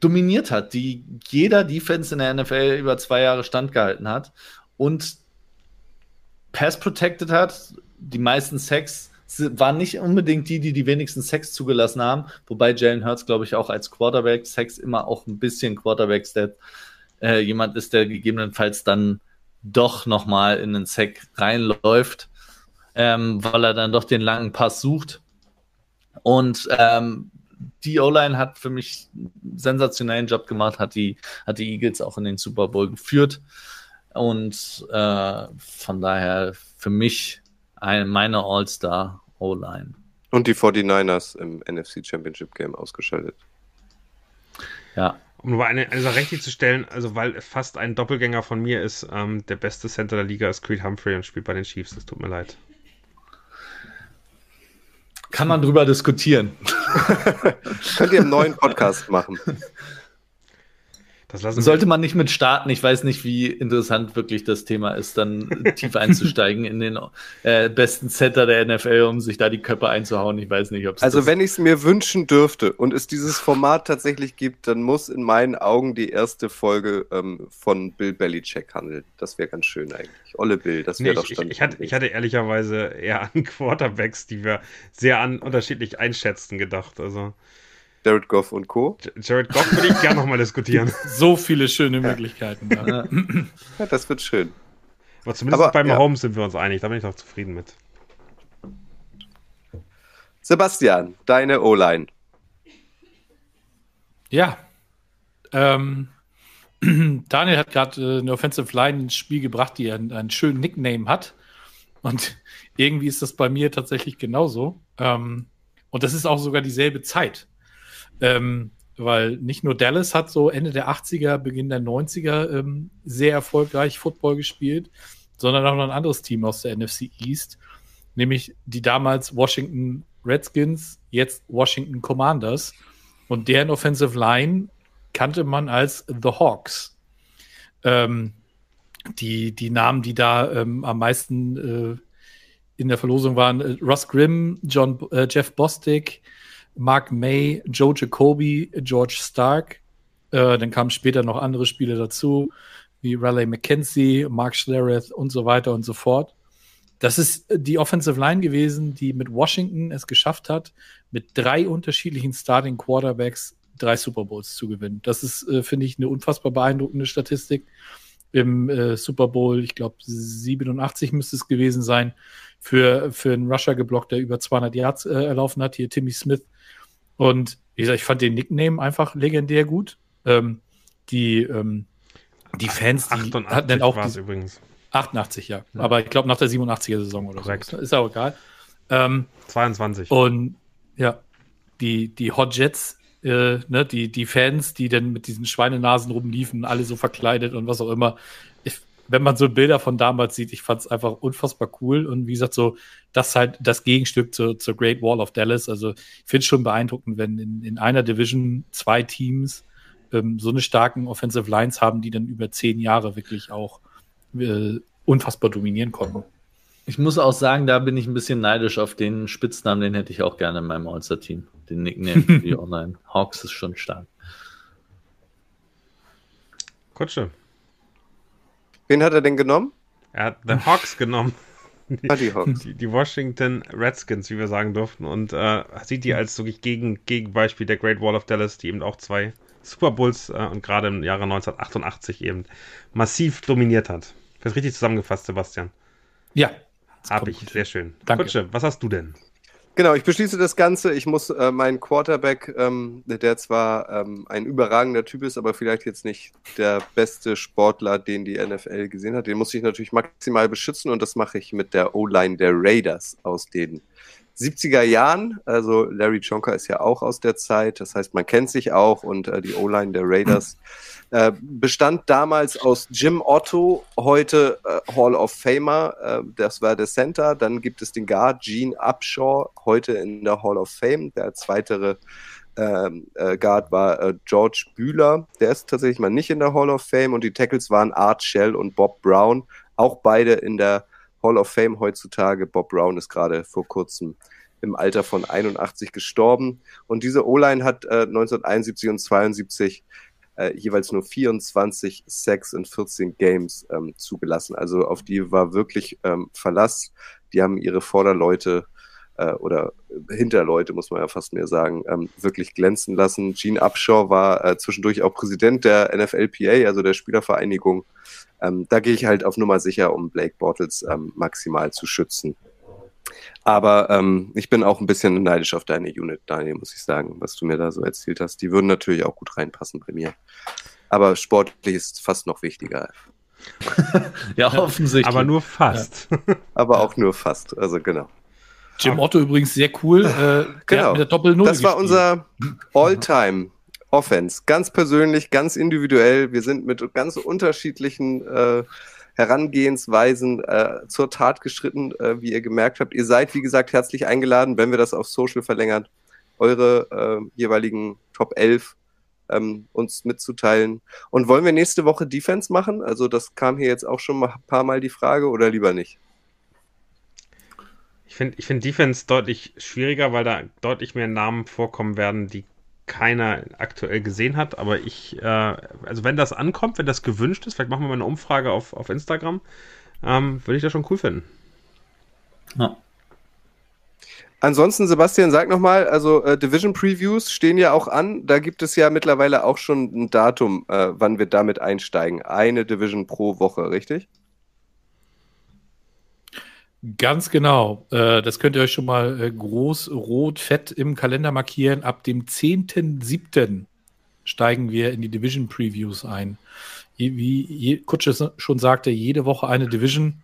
dominiert hat, die jeder Defense in der NFL über zwei Jahre standgehalten hat und Pass protected hat. Die meisten Sacks waren nicht unbedingt die, die die wenigsten Sacks zugelassen haben, wobei Jalen Hurts, glaube ich, auch als Quarterback Sacks immer auch ein bisschen Quarterbacks, der äh, jemand ist, der gegebenenfalls dann doch nochmal in den Sack reinläuft, ähm, weil er dann doch den langen Pass sucht. Und ähm, die O-Line hat für mich einen sensationellen Job gemacht, hat die, hat die Eagles auch in den Super Bowl geführt. Und äh, von daher für mich ein, meine All-Star O-Line. Und die 49ers im NFC Championship Game ausgeschaltet. Ja, Um nur eine, eine Sache richtig zu stellen, also weil fast ein Doppelgänger von mir ist, ähm, der beste Center der Liga ist Creed Humphrey und spielt bei den Chiefs. Das tut mir leid. Kann man drüber diskutieren. Könnt ihr einen neuen Podcast machen? Das lassen Sollte man nicht mit starten. Ich weiß nicht, wie interessant wirklich das Thema ist, dann tief einzusteigen in den äh, besten Center der NFL, um sich da die Köpfe einzuhauen. Ich weiß nicht, ob es Also das- wenn ich es mir wünschen dürfte und es dieses Format tatsächlich gibt, dann muss in meinen Augen die erste Folge ähm, von Bill Belichick handeln. Das wäre ganz schön eigentlich. Olle Bill, das Nee, wäre doch ich, ich, ich, hatte, ich hatte ehrlicherweise eher an Quarterbacks, die wir sehr an unterschiedlich einschätzen, gedacht. Also Jared Goff und Co. Jared Goff würde ich gerne nochmal diskutieren. So viele schöne Möglichkeiten. Ja. Ja. Ja, das wird schön. Aber zumindest Aber, bei ja. Mahomes sind wir uns einig. Da bin ich doch zufrieden mit. Sebastian, deine O-Line. Ja. Ähm, Daniel hat gerade äh, eine Offensive Line ins Spiel gebracht, die einen, einen schönen Nickname hat. Und irgendwie ist das bei mir tatsächlich genauso. Ähm, und das ist auch sogar dieselbe Zeit. Ähm, weil nicht nur Dallas hat so Ende der 80er, Beginn der 90er ähm, sehr erfolgreich Football gespielt, sondern auch noch ein anderes Team aus der NFC East, nämlich die damals Washington Redskins, jetzt Washington Commanders. Und deren Offensive Line kannte man als The Hawks. Ähm, die, die Namen, die da ähm, am meisten äh, in der Verlosung waren, äh, Russ Grimm, John, äh, Jeff Bostic, Mark May, Joe Jacoby, George Stark. Äh, dann kamen später noch andere Spiele dazu, wie Raleigh McKenzie, Mark Schlereth und so weiter und so fort. Das ist die Offensive Line gewesen, die mit Washington es geschafft hat, mit drei unterschiedlichen Starting Quarterbacks drei Super Bowls zu gewinnen. Das ist, äh, finde ich, eine unfassbar beeindruckende Statistik. Im äh, Super Bowl, ich glaube, 87 müsste es gewesen sein, für, für einen Rusher geblockt, der über 200 Yards äh, erlaufen hat, hier Timmy Smith. Und wie gesagt, ich fand den Nickname einfach legendär gut. Ähm, die, ähm, die Fans, die 88 hatten dann auch war übrigens. 88, ja. Aber ich glaube nach der 87er Saison oder Korrekt. so. Ist auch egal. Ähm, 22. und ja, die, die Hot Jets äh, ne, die, die Fans, die dann mit diesen Schweinenasen rumliefen, alle so verkleidet und was auch immer. Ich, wenn man so Bilder von damals sieht, ich fand es einfach unfassbar cool. Und wie gesagt, so, das ist halt das Gegenstück zur, zur Great Wall of Dallas. Also ich finde es schon beeindruckend, wenn in, in einer Division zwei Teams ähm, so eine starken Offensive Lines haben, die dann über zehn Jahre wirklich auch äh, unfassbar dominieren konnten. Ich muss auch sagen, da bin ich ein bisschen neidisch auf den Spitznamen, den hätte ich auch gerne in meinem All-Star-Team. Den Nickname für die Online. Hawks ist schon stark. Kutsche. Wen hat er denn genommen? Er hat The Hawks genommen. Ah, die Hawks. Die, die Washington Redskins, wie wir sagen durften. Und äh, sieht die als wirklich gegen, Gegenbeispiel der Great Wall of Dallas, die eben auch zwei Super Bowls äh, und gerade im Jahre 1988 eben massiv dominiert hat. Das richtig zusammengefasst, Sebastian. Ja. Hab ich, sehr schön. Danke. Kutsche, was hast du denn? Genau, ich beschließe das Ganze. Ich muss äh, meinen Quarterback, ähm, der zwar ähm, ein überragender Typ ist, aber vielleicht jetzt nicht der beste Sportler, den die NFL gesehen hat, den muss ich natürlich maximal beschützen und das mache ich mit der O-Line der Raiders aus den 70er Jahren. Also Larry Jonker ist ja auch aus der Zeit, das heißt, man kennt sich auch und äh, die O-Line der Raiders äh, bestand damals aus Jim Otto, heute äh, Hall of Famer, äh, das war der Center. Dann gibt es den Guard Gene Upshaw, heute in der Hall of Fame. Der zweitere ähm, äh, Guard war äh, George Bühler, der ist tatsächlich mal nicht in der Hall of Fame. Und die Tackles waren Art Shell und Bob Brown, auch beide in der Hall of Fame heutzutage. Bob Brown ist gerade vor kurzem im Alter von 81 gestorben. Und diese O-Line hat äh, 1971 und 72 äh, jeweils nur 24 Sacks in 14 Games ähm, zugelassen. Also auf die war wirklich ähm, Verlass. Die haben ihre Vorderleute äh, oder Hinterleute, muss man ja fast mehr sagen, ähm, wirklich glänzen lassen. Gene Upshaw war äh, zwischendurch auch Präsident der NFLPA, also der Spielervereinigung. Ähm, da gehe ich halt auf Nummer sicher, um Blake Bortles ähm, maximal zu schützen. Aber ähm, ich bin auch ein bisschen neidisch auf deine Unit, Daniel, muss ich sagen, was du mir da so erzählt hast. Die würden natürlich auch gut reinpassen bei mir. Aber sportlich ist fast noch wichtiger. ja, offensichtlich. Aber nur fast. Ja. Aber auch nur fast. Also genau. Jim Otto übrigens sehr cool. Äh, genau. mit der Doppel -Null das war gespielt. unser All-Time Offense. Ganz persönlich, ganz individuell. Wir sind mit ganz unterschiedlichen äh, Herangehensweisen äh, zur Tat geschritten, äh, wie ihr gemerkt habt. Ihr seid, wie gesagt, herzlich eingeladen, wenn wir das auf Social verlängern, eure äh, jeweiligen Top 11 ähm, uns mitzuteilen. Und wollen wir nächste Woche Defense machen? Also das kam hier jetzt auch schon mal ein paar Mal die Frage oder lieber nicht? Ich finde ich find Defense deutlich schwieriger, weil da deutlich mehr Namen vorkommen werden, die keiner aktuell gesehen hat, aber ich, äh, also wenn das ankommt, wenn das gewünscht ist, vielleicht machen wir mal eine Umfrage auf, auf Instagram, ähm, würde ich das schon cool finden. Ja. Ansonsten, Sebastian, sag nochmal, also äh, Division Previews stehen ja auch an. Da gibt es ja mittlerweile auch schon ein Datum, äh, wann wir damit einsteigen. Eine Division pro Woche, richtig? Ganz genau. Äh, das könnt ihr euch schon mal äh, groß rot fett im Kalender markieren. Ab dem 10.07. steigen wir in die Division Previews ein. Wie Kutsche schon sagte, jede Woche eine Division.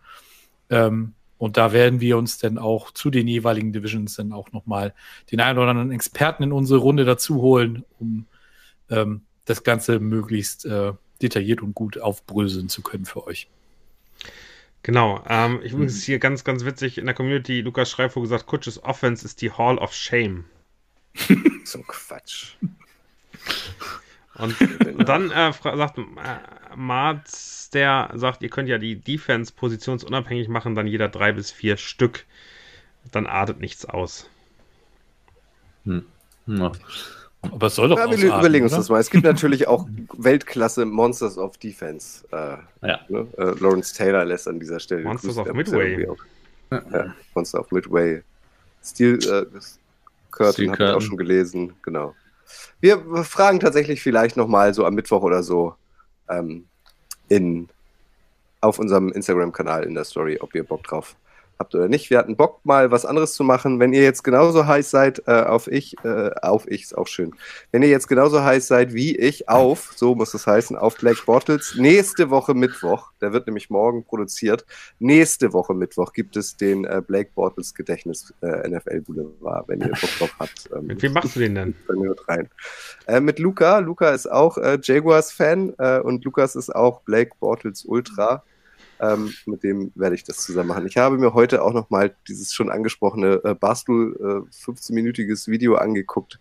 Ähm, und da werden wir uns dann auch zu den jeweiligen Divisions dann auch nochmal den einen oder anderen Experten in unsere Runde dazu holen, um ähm, das Ganze möglichst äh, detailliert und gut aufbröseln zu können für euch. Genau. Ähm, ich übrigens hier ganz, ganz witzig in der Community, Lukas Schreifo gesagt, Kutsches Offense ist die Hall of Shame. so Quatsch. Und dann äh, sagt äh, Marz, der sagt, ihr könnt ja die Defense positionsunabhängig machen, dann jeder drei bis vier Stück. Dann artet nichts aus. Hm. Ja. Aber es soll doch Ja, wir ausarten, überlegen uns oder? das mal. Es gibt natürlich auch Weltklasse Monsters of Defense. Äh, Ja. ne? äh, Lawrence Taylor lässt an dieser Stelle. Monsters of Midway. Auch, ja, Monster of Midway. Steel äh, Curtin Steel habe ich auch Curtain. schon gelesen. Genau. Wir fragen tatsächlich vielleicht nochmal so am Mittwoch oder so ähm, in, auf unserem Instagram-Kanal in der Story, ob ihr Bock drauf habt oder nicht. Wir hatten Bock, mal was anderes zu machen. Wenn ihr jetzt genauso heiß seid äh, auf ich, äh, auf ich ist auch schön. Wenn ihr jetzt genauso heiß seid wie ich auf, so muss es heißen, auf Black Bottles, nächste Woche Mittwoch, der wird nämlich morgen produziert, nächste Woche Mittwoch gibt es den äh, Black Bottles Gedächtnis äh, NFL Boulevard, wenn ihr Bock drauf habt. Ähm, mit wem machst du den denn? Rein. Äh, mit Luca. Luca ist auch äh, Jaguars-Fan äh, und Lukas ist auch Black Bottles Ultra. Ähm, mit dem werde ich das zusammen machen. Ich habe mir heute auch nochmal dieses schon angesprochene äh, Barstool äh, 15-minütiges Video angeguckt.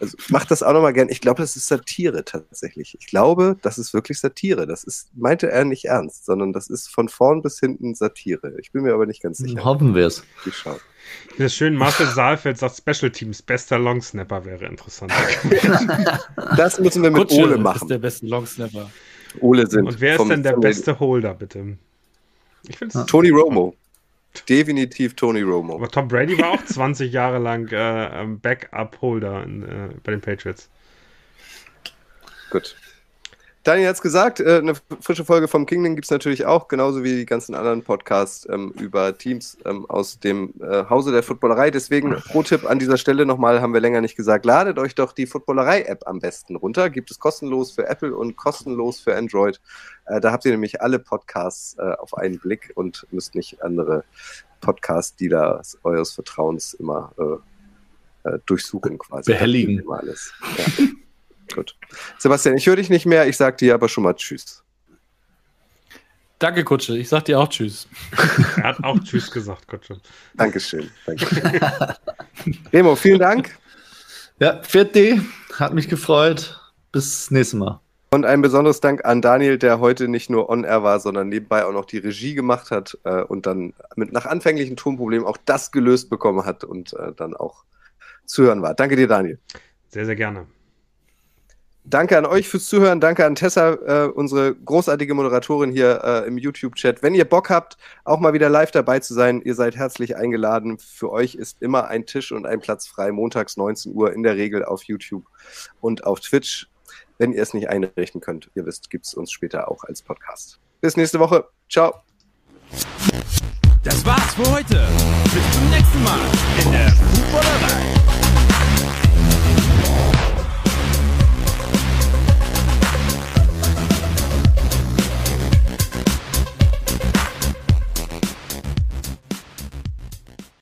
Also macht das auch nochmal gern. Ich glaube, das ist Satire tatsächlich. Ich glaube, das ist wirklich Satire. Das ist, meinte er nicht ernst, sondern das ist von vorn bis hinten Satire. Ich bin mir aber nicht ganz sicher. Hoffen wir es. Ich schaue. Das ist schön, Marcel Saalfeld sagt Special Teams, bester Longsnapper wäre interessant. das müssen wir mit Kutsche Ole machen. ist der beste Longsnapper. Ole sind. Und wer ist denn der beste Holder, bitte? Ich finde es. Tony Romo. Definitiv Tony Romo. Aber Tom Brady war auch 20 Jahre lang äh, ähm, Backup-Holder äh, bei den Patriots. Gut. Daniel hat es gesagt, äh, eine frische Folge vom Kingdom gibt es natürlich auch, genauso wie die ganzen anderen Podcasts ähm, über Teams ähm, aus dem äh, Hause der Footballerei. Deswegen Pro-Tipp an dieser Stelle nochmal, haben wir länger nicht gesagt, ladet euch doch die Footballerei-App am besten runter. Gibt es kostenlos für Apple und kostenlos für Android. Äh, da habt ihr nämlich alle Podcasts äh, auf einen Blick und müsst nicht andere Podcast-Dealer eures Vertrauens immer äh, äh, durchsuchen quasi. Behelligen. Immer alles. Ja. Gut. Sebastian, ich höre dich nicht mehr, ich sag dir aber schon mal Tschüss. Danke, Kutsche. Ich sag dir auch Tschüss. Er hat auch Tschüss gesagt, schon. Dankeschön. Dankeschön. Remo, vielen Dank Ja, 4D, hat mich gefreut. Bis nächstes Mal. Und ein besonderes Dank an Daniel, der heute nicht nur on-air war, sondern nebenbei auch noch die Regie gemacht hat äh, und dann mit nach anfänglichen Tonproblemen auch das gelöst bekommen hat und äh, dann auch zu hören war. Danke dir, Daniel. Sehr, sehr gerne. Danke an euch fürs Zuhören. Danke an Tessa, äh, unsere großartige Moderatorin hier äh, im YouTube-Chat. Wenn ihr Bock habt, auch mal wieder live dabei zu sein, ihr seid herzlich eingeladen. Für euch ist immer ein Tisch und ein Platz frei, montags 19 Uhr in der Regel auf YouTube und auf Twitch. Wenn ihr es nicht einrichten könnt, ihr wisst, gibt es uns später auch als Podcast. Bis nächste Woche. Ciao. Das war's für heute. Bis zum nächsten Mal in der Fußballerei.